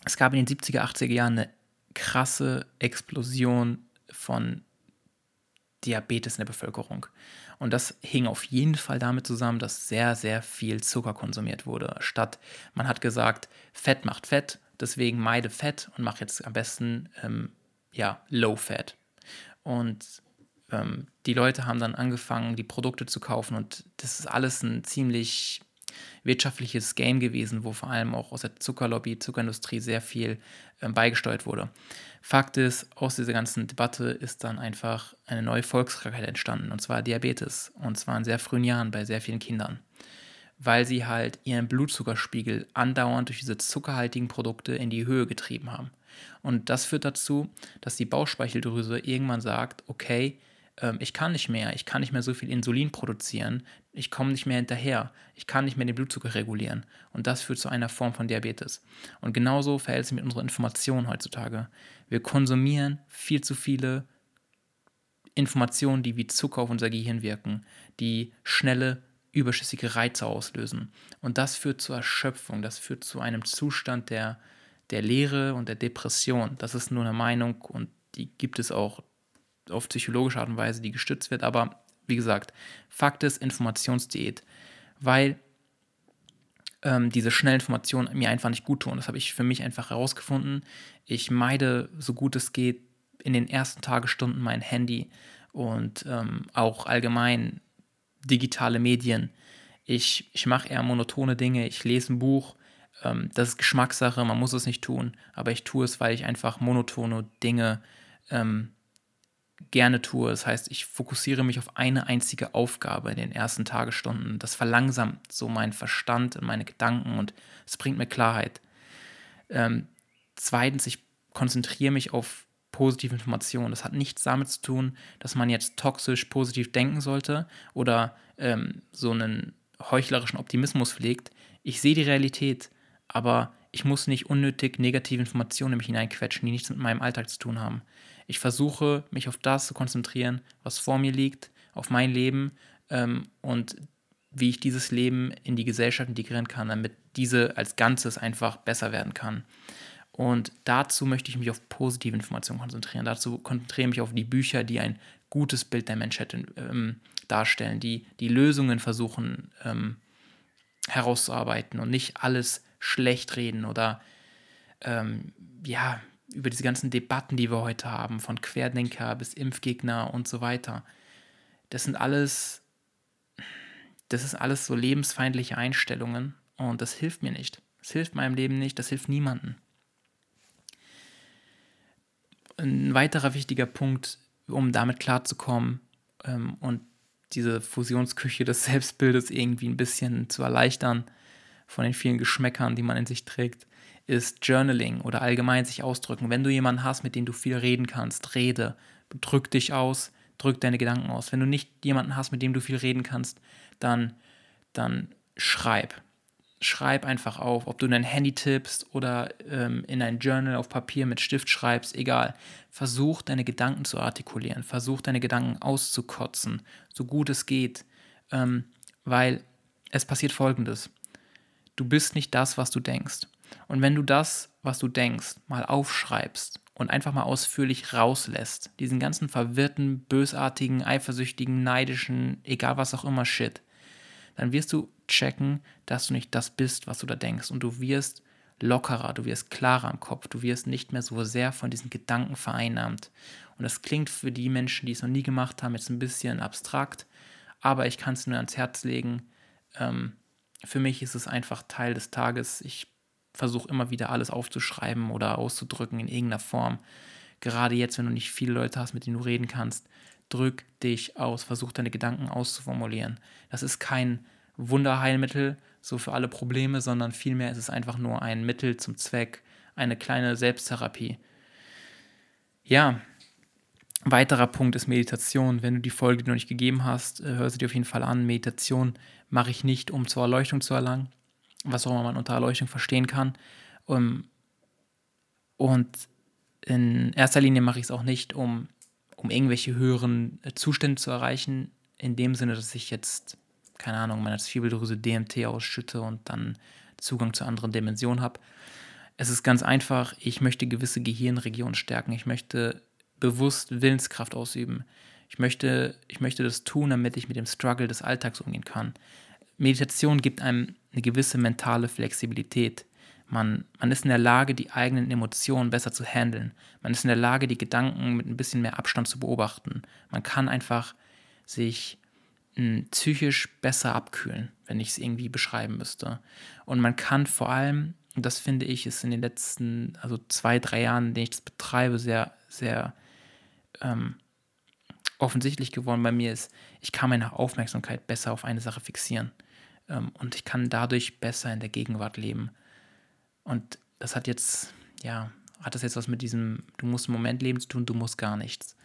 es gab in den 70er, 80er Jahren eine krasse Explosion von Diabetes in der Bevölkerung. Und das hing auf jeden Fall damit zusammen, dass sehr, sehr viel Zucker konsumiert wurde. Statt man hat gesagt, Fett macht Fett, deswegen meide Fett und mach jetzt am besten ähm, ja, Low Fat. Und ähm, die Leute haben dann angefangen, die Produkte zu kaufen und das ist alles ein ziemlich wirtschaftliches Game gewesen, wo vor allem auch aus der Zuckerlobby, Zuckerindustrie sehr viel ähm, beigesteuert wurde. Fakt ist, aus dieser ganzen Debatte ist dann einfach eine neue Volkskrankheit entstanden, und zwar Diabetes, und zwar in sehr frühen Jahren bei sehr vielen Kindern, weil sie halt ihren Blutzuckerspiegel andauernd durch diese zuckerhaltigen Produkte in die Höhe getrieben haben. Und das führt dazu, dass die Bauchspeicheldrüse irgendwann sagt, okay, ähm, ich kann nicht mehr, ich kann nicht mehr so viel Insulin produzieren, ich komme nicht mehr hinterher, ich kann nicht mehr den Blutzucker regulieren. Und das führt zu einer Form von Diabetes. Und genauso verhält es sich mit unserer Information heutzutage. Wir konsumieren viel zu viele Informationen, die wie Zucker auf unser Gehirn wirken, die schnelle, überschüssige Reize auslösen. Und das führt zur Erschöpfung, das führt zu einem Zustand der, der Leere und der Depression. Das ist nur eine Meinung und die gibt es auch auf psychologische Art und Weise, die gestützt wird. Aber wie gesagt, Fakt ist Informationsdiät, weil ähm, diese schnellen Informationen mir einfach nicht gut tun. Das habe ich für mich einfach herausgefunden. Ich meide so gut es geht in den ersten Tagesstunden mein Handy und ähm, auch allgemein digitale Medien. Ich, ich mache eher monotone Dinge, ich lese ein Buch. Ähm, das ist Geschmackssache, man muss es nicht tun, aber ich tue es, weil ich einfach monotone Dinge ähm, gerne tue. Das heißt, ich fokussiere mich auf eine einzige Aufgabe in den ersten Tagesstunden. Das verlangsamt so meinen Verstand und meine Gedanken und es bringt mir Klarheit. Ähm, zweitens, ich konzentriere mich auf positive Informationen. Das hat nichts damit zu tun, dass man jetzt toxisch positiv denken sollte oder ähm, so einen heuchlerischen Optimismus pflegt. Ich sehe die Realität, aber ich muss nicht unnötig negative Informationen in mich hineinquetschen, die nichts mit meinem Alltag zu tun haben. Ich versuche, mich auf das zu konzentrieren, was vor mir liegt, auf mein Leben ähm, und wie ich dieses Leben in die Gesellschaft integrieren kann, damit diese als Ganzes einfach besser werden kann. Und dazu möchte ich mich auf positive Informationen konzentrieren. Dazu konzentriere ich mich auf die Bücher, die ein gutes Bild der Menschheit ähm, darstellen, die die Lösungen versuchen ähm, herauszuarbeiten und nicht alles schlecht reden oder ähm, ja, über diese ganzen Debatten, die wir heute haben, von Querdenker bis Impfgegner und so weiter. Das sind alles, das ist alles so lebensfeindliche Einstellungen und das hilft mir nicht. Das hilft meinem Leben nicht, das hilft niemandem. Ein weiterer wichtiger Punkt, um damit klarzukommen ähm, und diese Fusionsküche des Selbstbildes irgendwie ein bisschen zu erleichtern von den vielen Geschmäckern, die man in sich trägt, ist Journaling oder allgemein sich ausdrücken. Wenn du jemanden hast, mit dem du viel reden kannst, rede, drück dich aus, drück deine Gedanken aus. Wenn du nicht jemanden hast, mit dem du viel reden kannst, dann, dann schreib. Schreib einfach auf, ob du in dein Handy tippst oder ähm, in ein Journal auf Papier mit Stift schreibst, egal. Versuch deine Gedanken zu artikulieren, versuch deine Gedanken auszukotzen, so gut es geht, ähm, weil es passiert folgendes. Du bist nicht das, was du denkst. Und wenn du das, was du denkst, mal aufschreibst und einfach mal ausführlich rauslässt, diesen ganzen verwirrten, bösartigen, eifersüchtigen, neidischen, egal was auch immer Shit, dann wirst du checken, dass du nicht das bist, was du da denkst. Und du wirst lockerer, du wirst klarer im Kopf, du wirst nicht mehr so sehr von diesen Gedanken vereinnahmt. Und das klingt für die Menschen, die es noch nie gemacht haben, jetzt ein bisschen abstrakt, aber ich kann es nur ans Herz legen. Ähm, für mich ist es einfach Teil des Tages. Ich versuche immer wieder alles aufzuschreiben oder auszudrücken in irgendeiner Form. Gerade jetzt, wenn du nicht viele Leute hast, mit denen du reden kannst, drück dich aus, versuch deine Gedanken auszuformulieren. Das ist kein Wunderheilmittel so für alle Probleme, sondern vielmehr ist es einfach nur ein Mittel zum Zweck, eine kleine Selbsttherapie. Ja, weiterer Punkt ist Meditation. Wenn du die Folge noch nicht gegeben hast, äh, hör sie dir auf jeden Fall an. Meditation mache ich nicht, um zur Erleuchtung zu erlangen, was auch immer man unter Erleuchtung verstehen kann. Und in erster Linie mache ich es auch nicht, um, um irgendwelche höheren Zustände zu erreichen, in dem Sinne, dass ich jetzt, keine Ahnung, meine Zwiebeldrüse DMT ausschütte und dann Zugang zu anderen Dimensionen habe. Es ist ganz einfach, ich möchte gewisse Gehirnregionen stärken, ich möchte bewusst Willenskraft ausüben. Ich möchte, ich möchte das tun, damit ich mit dem Struggle des Alltags umgehen kann. Meditation gibt einem eine gewisse mentale Flexibilität. Man, man ist in der Lage, die eigenen Emotionen besser zu handeln. Man ist in der Lage, die Gedanken mit ein bisschen mehr Abstand zu beobachten. Man kann einfach sich hm, psychisch besser abkühlen, wenn ich es irgendwie beschreiben müsste. Und man kann vor allem, und das finde ich, ist in den letzten, also zwei, drei Jahren, in denen ich das betreibe, sehr, sehr ähm, offensichtlich geworden bei mir ist, ich kann meine Aufmerksamkeit besser auf eine Sache fixieren. Ähm, und ich kann dadurch besser in der Gegenwart leben. Und das hat jetzt, ja, hat das jetzt was mit diesem, du musst im Moment leben zu tun, du musst gar nichts.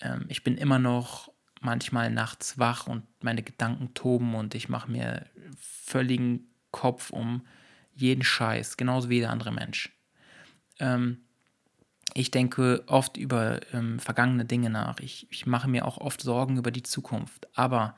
Ähm, ich bin immer noch manchmal nachts wach und meine Gedanken toben und ich mache mir völligen Kopf um jeden Scheiß, genauso wie jeder andere Mensch. Ähm, ich denke oft über vergangene Dinge nach. Ich, ich mache mir auch oft Sorgen über die Zukunft. Aber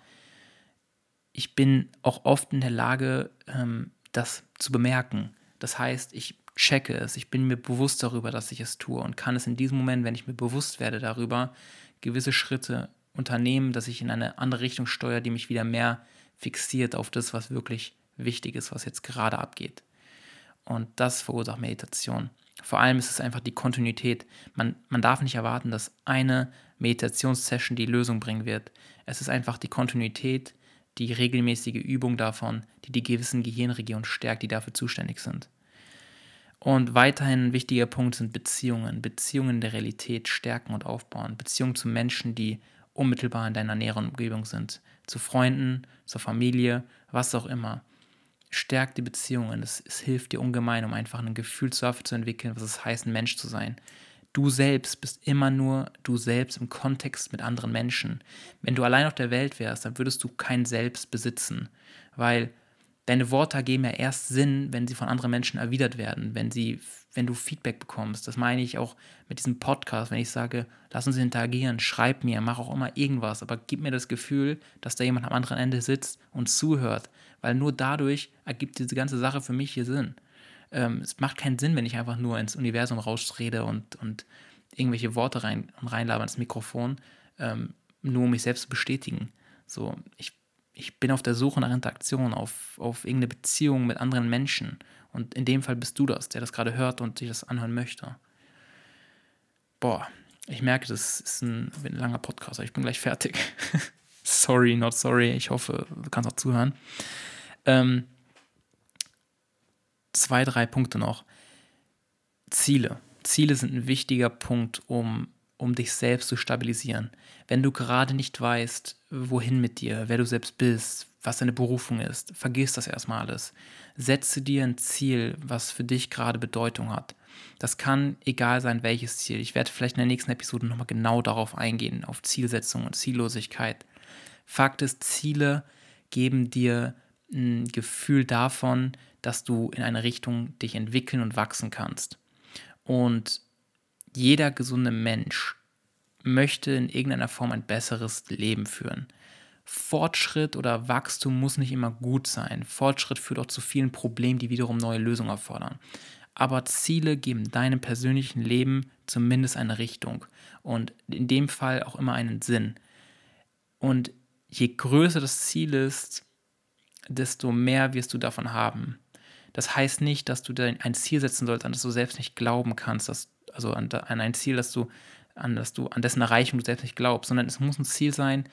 ich bin auch oft in der Lage, ähm, das zu bemerken. Das heißt, ich checke es, ich bin mir bewusst darüber, dass ich es tue und kann es in diesem Moment, wenn ich mir bewusst werde darüber, gewisse Schritte unternehmen, dass ich in eine andere Richtung steuere, die mich wieder mehr fixiert auf das, was wirklich wichtig ist, was jetzt gerade abgeht. Und das verursacht Meditation. Vor allem ist es einfach die Kontinuität. Man, man darf nicht erwarten, dass eine Meditationssession die Lösung bringen wird. Es ist einfach die Kontinuität, die regelmäßige Übung davon, die die gewissen Gehirnregionen stärkt, die dafür zuständig sind. Und weiterhin ein wichtiger Punkt sind Beziehungen. Beziehungen der Realität stärken und aufbauen. Beziehungen zu Menschen, die unmittelbar in deiner näheren Umgebung sind. Zu Freunden, zur Familie, was auch immer. Stärkt die Beziehungen. Es, es hilft dir ungemein, um einfach ein Gefühl dafür zu entwickeln, was es heißt, ein Mensch zu sein. Du selbst bist immer nur du selbst im Kontext mit anderen Menschen. Wenn du allein auf der Welt wärst, dann würdest du kein Selbst besitzen, weil deine Worte geben ja erst Sinn, wenn sie von anderen Menschen erwidert werden, wenn sie, wenn du Feedback bekommst. Das meine ich auch mit diesem Podcast, wenn ich sage, lass uns interagieren, schreib mir, mach auch immer irgendwas, aber gib mir das Gefühl, dass da jemand am anderen Ende sitzt und zuhört, weil nur dadurch ergibt diese ganze Sache für mich hier Sinn. Ähm, es macht keinen Sinn, wenn ich einfach nur ins Universum rausrede und, und irgendwelche Worte rein, reinlaber ins Mikrofon, ähm, nur um mich selbst zu bestätigen. So, ich, ich bin auf der Suche nach Interaktion, auf, auf irgendeine Beziehung mit anderen Menschen. Und in dem Fall bist du das, der das gerade hört und sich das anhören möchte. Boah, ich merke, das ist ein, ein langer Podcast, aber ich bin gleich fertig. <laughs> sorry, not sorry. Ich hoffe, du kannst auch zuhören. Ähm, zwei, drei Punkte noch. Ziele. Ziele sind ein wichtiger Punkt, um, um dich selbst zu stabilisieren. Wenn du gerade nicht weißt, wohin mit dir, wer du selbst bist, was deine Berufung ist, vergiss das erstmal alles. Setze dir ein Ziel, was für dich gerade Bedeutung hat. Das kann egal sein, welches Ziel. Ich werde vielleicht in der nächsten Episode nochmal genau darauf eingehen, auf Zielsetzung und Ziellosigkeit. Fakt ist, Ziele geben dir ein Gefühl davon, dass du in eine Richtung dich entwickeln und wachsen kannst. Und jeder gesunde Mensch möchte in irgendeiner Form ein besseres Leben führen. Fortschritt oder Wachstum muss nicht immer gut sein. Fortschritt führt auch zu vielen Problemen, die wiederum neue Lösungen erfordern. Aber Ziele geben deinem persönlichen Leben zumindest eine Richtung und in dem Fall auch immer einen Sinn. Und je größer das Ziel ist, desto mehr wirst du davon haben. Das heißt nicht, dass du ein Ziel setzen sollst, an das du selbst nicht glauben kannst, dass, also an, an ein Ziel, das du, an das du, an dessen Erreichung du selbst nicht glaubst, sondern es muss ein Ziel sein,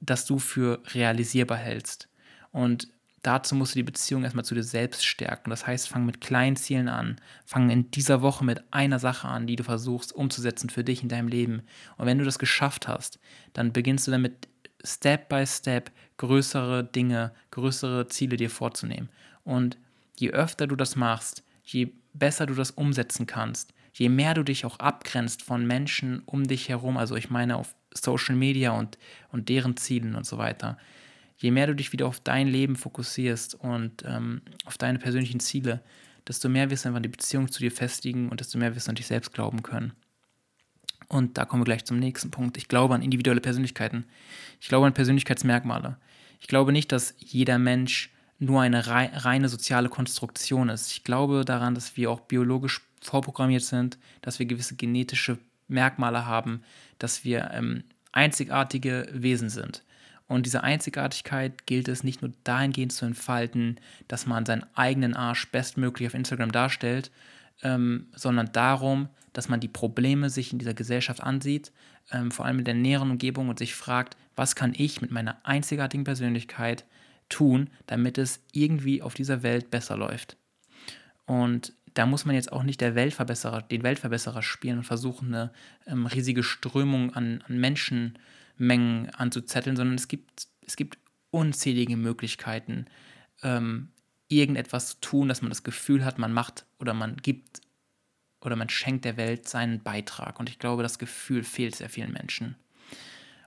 das du für realisierbar hältst. Und dazu musst du die Beziehung erstmal zu dir selbst stärken. Das heißt, fang mit kleinen Zielen an. Fang in dieser Woche mit einer Sache an, die du versuchst umzusetzen für dich in deinem Leben. Und wenn du das geschafft hast, dann beginnst du damit Step by Step größere Dinge, größere Ziele dir vorzunehmen. Und je öfter du das machst, je besser du das umsetzen kannst, je mehr du dich auch abgrenzt von Menschen um dich herum, also ich meine auf Social Media und, und deren Zielen und so weiter, je mehr du dich wieder auf dein Leben fokussierst und ähm, auf deine persönlichen Ziele, desto mehr wirst du einfach die Beziehung zu dir festigen und desto mehr wirst du an dich selbst glauben können. Und da kommen wir gleich zum nächsten Punkt. Ich glaube an individuelle Persönlichkeiten. Ich glaube an Persönlichkeitsmerkmale. Ich glaube nicht, dass jeder Mensch nur eine reine soziale Konstruktion ist. Ich glaube daran, dass wir auch biologisch vorprogrammiert sind, dass wir gewisse genetische Merkmale haben, dass wir ähm, einzigartige Wesen sind. Und diese Einzigartigkeit gilt es nicht nur dahingehend zu entfalten, dass man seinen eigenen Arsch bestmöglich auf Instagram darstellt, ähm, sondern darum, dass man die Probleme sich in dieser Gesellschaft ansieht, ähm, vor allem in der näheren Umgebung und sich fragt, was kann ich mit meiner einzigartigen Persönlichkeit tun, damit es irgendwie auf dieser Welt besser läuft. Und da muss man jetzt auch nicht der Weltverbesserer, den Weltverbesserer spielen und versuchen, eine ähm, riesige Strömung an, an Menschenmengen anzuzetteln, sondern es gibt, es gibt unzählige Möglichkeiten, ähm, irgendetwas zu tun, dass man das Gefühl hat, man macht oder man gibt oder man schenkt der Welt seinen Beitrag. Und ich glaube, das Gefühl fehlt sehr vielen Menschen.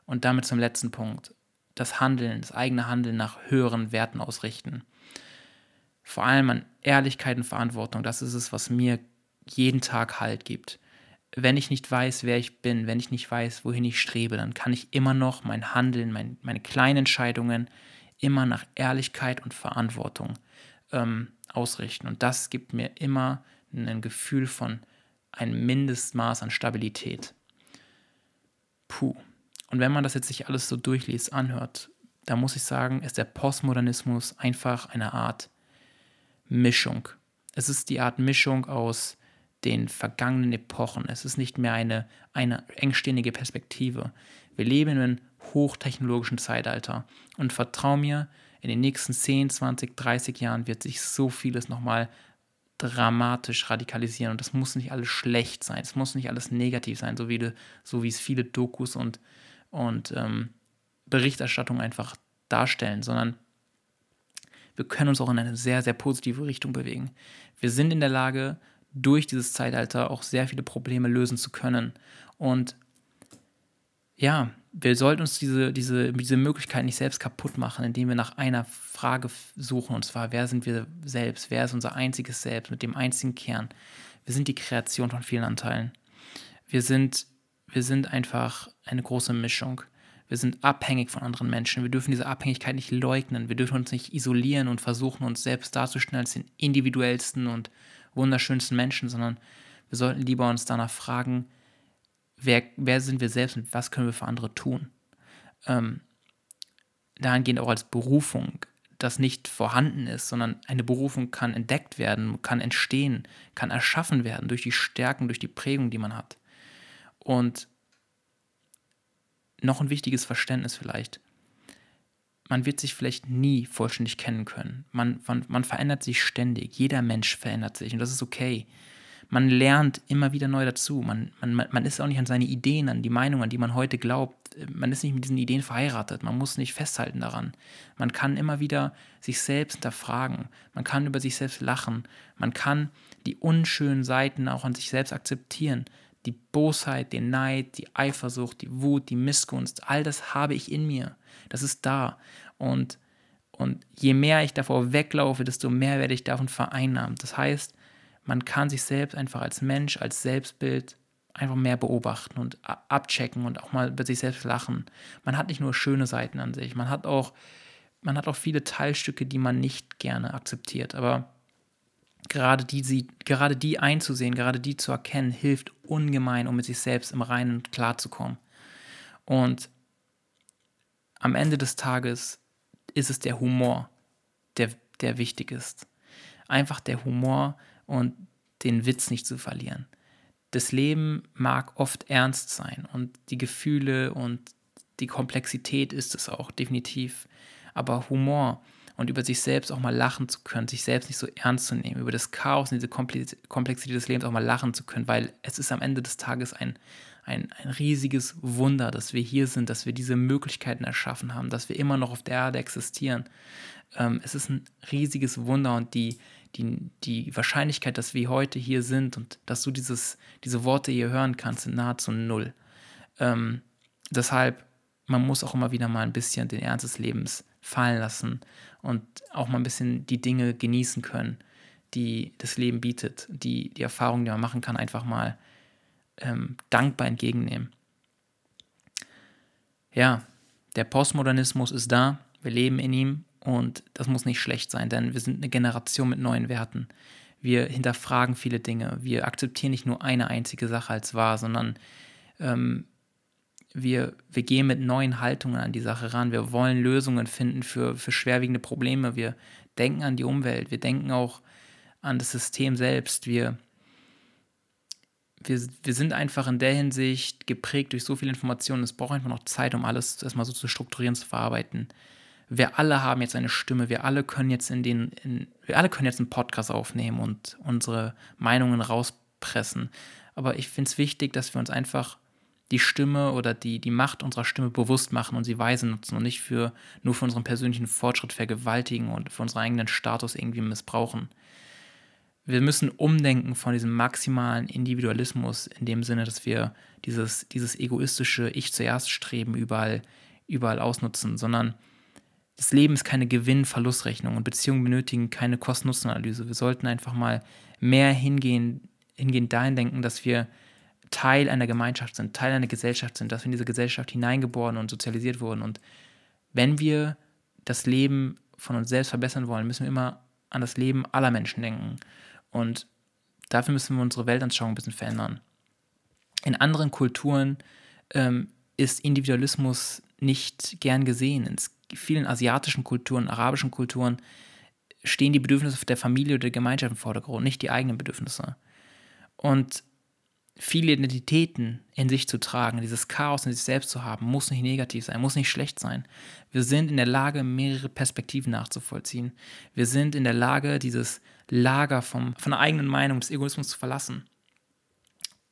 Und damit zum letzten Punkt. Das Handeln, das eigene Handeln nach höheren Werten ausrichten. Vor allem an Ehrlichkeit und Verantwortung. Das ist es, was mir jeden Tag Halt gibt. Wenn ich nicht weiß, wer ich bin, wenn ich nicht weiß, wohin ich strebe, dann kann ich immer noch mein Handeln, mein, meine kleinen Entscheidungen immer nach Ehrlichkeit und Verantwortung ähm, ausrichten. Und das gibt mir immer ein Gefühl von einem Mindestmaß an Stabilität. Puh. Und wenn man das jetzt sich alles so durchliest, anhört, da muss ich sagen, ist der Postmodernismus einfach eine Art Mischung. Es ist die Art Mischung aus den vergangenen Epochen. Es ist nicht mehr eine, eine engständige Perspektive. Wir leben in einem hochtechnologischen Zeitalter. Und vertrau mir, in den nächsten 10, 20, 30 Jahren wird sich so vieles nochmal dramatisch radikalisieren. Und das muss nicht alles schlecht sein. Es muss nicht alles negativ sein, so wie, so wie es viele Dokus und, und ähm, Berichterstattung einfach darstellen, sondern wir können uns auch in eine sehr, sehr positive Richtung bewegen. Wir sind in der Lage, durch dieses Zeitalter auch sehr viele Probleme lösen zu können. Und ja, wir sollten uns diese, diese, diese Möglichkeit nicht selbst kaputt machen, indem wir nach einer Frage suchen, und zwar, wer sind wir selbst? Wer ist unser einziges Selbst mit dem einzigen Kern? Wir sind die Kreation von vielen Anteilen. Wir sind, wir sind einfach eine große Mischung. Wir sind abhängig von anderen Menschen. Wir dürfen diese Abhängigkeit nicht leugnen. Wir dürfen uns nicht isolieren und versuchen, uns selbst darzustellen als den individuellsten und wunderschönsten Menschen, sondern wir sollten lieber uns danach fragen, wer, wer sind wir selbst und was können wir für andere tun. Ähm, dahingehend auch als Berufung, das nicht vorhanden ist, sondern eine Berufung kann entdeckt werden, kann entstehen, kann erschaffen werden durch die Stärken, durch die Prägung, die man hat. Und noch ein wichtiges Verständnis vielleicht. Man wird sich vielleicht nie vollständig kennen können. Man, man, man verändert sich ständig. Jeder Mensch verändert sich und das ist okay. Man lernt immer wieder neu dazu. Man, man, man ist auch nicht an seine Ideen, an die Meinungen, an die man heute glaubt. Man ist nicht mit diesen Ideen verheiratet. Man muss nicht festhalten daran. Man kann immer wieder sich selbst hinterfragen. Man kann über sich selbst lachen. Man kann die unschönen Seiten auch an sich selbst akzeptieren die Bosheit, den Neid, die Eifersucht, die Wut, die Missgunst, all das habe ich in mir. Das ist da. Und, und je mehr ich davor weglaufe, desto mehr werde ich davon vereinnahmt. Das heißt, man kann sich selbst einfach als Mensch, als Selbstbild einfach mehr beobachten und abchecken und auch mal über sich selbst lachen. Man hat nicht nur schöne Seiten an sich, man hat auch, man hat auch viele Teilstücke, die man nicht gerne akzeptiert. Aber gerade die, sie, gerade die einzusehen, gerade die zu erkennen, hilft ungemein, um mit sich selbst im Reinen klarzukommen. Und am Ende des Tages ist es der Humor, der, der wichtig ist. Einfach der Humor und den Witz nicht zu verlieren. Das Leben mag oft ernst sein und die Gefühle und die Komplexität ist es auch, definitiv. Aber Humor und über sich selbst auch mal lachen zu können, sich selbst nicht so ernst zu nehmen, über das Chaos und diese Komplexität des Lebens auch mal lachen zu können, weil es ist am Ende des Tages ein, ein, ein riesiges Wunder, dass wir hier sind, dass wir diese Möglichkeiten erschaffen haben, dass wir immer noch auf der Erde existieren. Ähm, es ist ein riesiges Wunder und die, die, die Wahrscheinlichkeit, dass wir heute hier sind und dass du dieses, diese Worte hier hören kannst, sind nahezu null. Ähm, deshalb, man muss auch immer wieder mal ein bisschen den Ernst des Lebens fallen lassen und auch mal ein bisschen die Dinge genießen können, die das Leben bietet, die, die Erfahrungen, die man machen kann, einfach mal ähm, dankbar entgegennehmen. Ja, der Postmodernismus ist da, wir leben in ihm und das muss nicht schlecht sein, denn wir sind eine Generation mit neuen Werten. Wir hinterfragen viele Dinge, wir akzeptieren nicht nur eine einzige Sache als wahr, sondern ähm, wir, wir gehen mit neuen Haltungen an die Sache ran. Wir wollen Lösungen finden für, für schwerwiegende Probleme. Wir denken an die Umwelt. Wir denken auch an das System selbst. Wir, wir, wir sind einfach in der Hinsicht geprägt durch so viele Informationen. Es braucht einfach noch Zeit, um alles erstmal so zu strukturieren, zu verarbeiten. Wir alle haben jetzt eine Stimme. Wir alle können jetzt in den, in, wir alle können jetzt einen Podcast aufnehmen und unsere Meinungen rauspressen. Aber ich finde es wichtig, dass wir uns einfach die Stimme oder die, die Macht unserer Stimme bewusst machen und sie weise nutzen und nicht für, nur für unseren persönlichen Fortschritt vergewaltigen und für unseren eigenen Status irgendwie missbrauchen. Wir müssen umdenken von diesem maximalen Individualismus in dem Sinne, dass wir dieses, dieses egoistische Ich zuerst streben überall, überall ausnutzen, sondern das Leben ist keine Gewinn-Verlustrechnung und Beziehungen benötigen keine Kosten-Nutzen-Analyse. Wir sollten einfach mal mehr hingehen, hingehen dahin denken, dass wir Teil einer Gemeinschaft sind, Teil einer Gesellschaft sind, dass wir in diese Gesellschaft hineingeboren und sozialisiert wurden. Und wenn wir das Leben von uns selbst verbessern wollen, müssen wir immer an das Leben aller Menschen denken. Und dafür müssen wir unsere Weltanschauung ein bisschen verändern. In anderen Kulturen ähm, ist Individualismus nicht gern gesehen. In vielen asiatischen Kulturen, arabischen Kulturen stehen die Bedürfnisse der Familie oder der Gemeinschaft im Vordergrund, nicht die eigenen Bedürfnisse. Und viele Identitäten in sich zu tragen, dieses Chaos in sich selbst zu haben, muss nicht negativ sein, muss nicht schlecht sein. Wir sind in der Lage, mehrere Perspektiven nachzuvollziehen. Wir sind in der Lage, dieses Lager vom, von der eigenen Meinung, des Egoismus zu verlassen.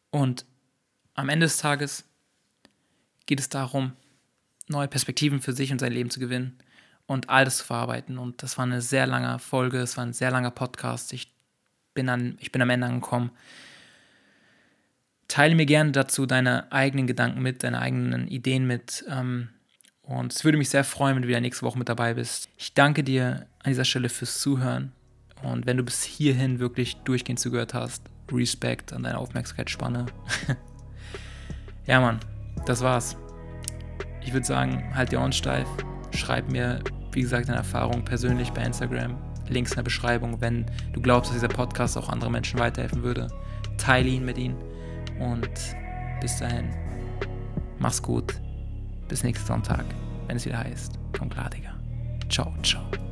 Und am Ende des Tages geht es darum, neue Perspektiven für sich und sein Leben zu gewinnen und alles zu verarbeiten. Und das war eine sehr lange Folge, es war ein sehr langer Podcast. Ich bin, an, ich bin am Ende angekommen. Teile mir gerne dazu deine eigenen Gedanken mit, deine eigenen Ideen mit. Ähm, und es würde mich sehr freuen, wenn du wieder nächste Woche mit dabei bist. Ich danke dir an dieser Stelle fürs Zuhören. Und wenn du bis hierhin wirklich durchgehend zugehört hast, Respekt an deine Aufmerksamkeitsspanne. <laughs> ja, Mann, das war's. Ich würde sagen, halt die Ohren steif. Schreib mir, wie gesagt, deine Erfahrung persönlich bei Instagram. Links in der Beschreibung, wenn du glaubst, dass dieser Podcast auch anderen Menschen weiterhelfen würde. Teile ihn mit ihnen. Und bis dahin, mach's gut. Bis nächsten Sonntag, wenn es wieder heißt. Komm klar, Digga. Ciao, ciao.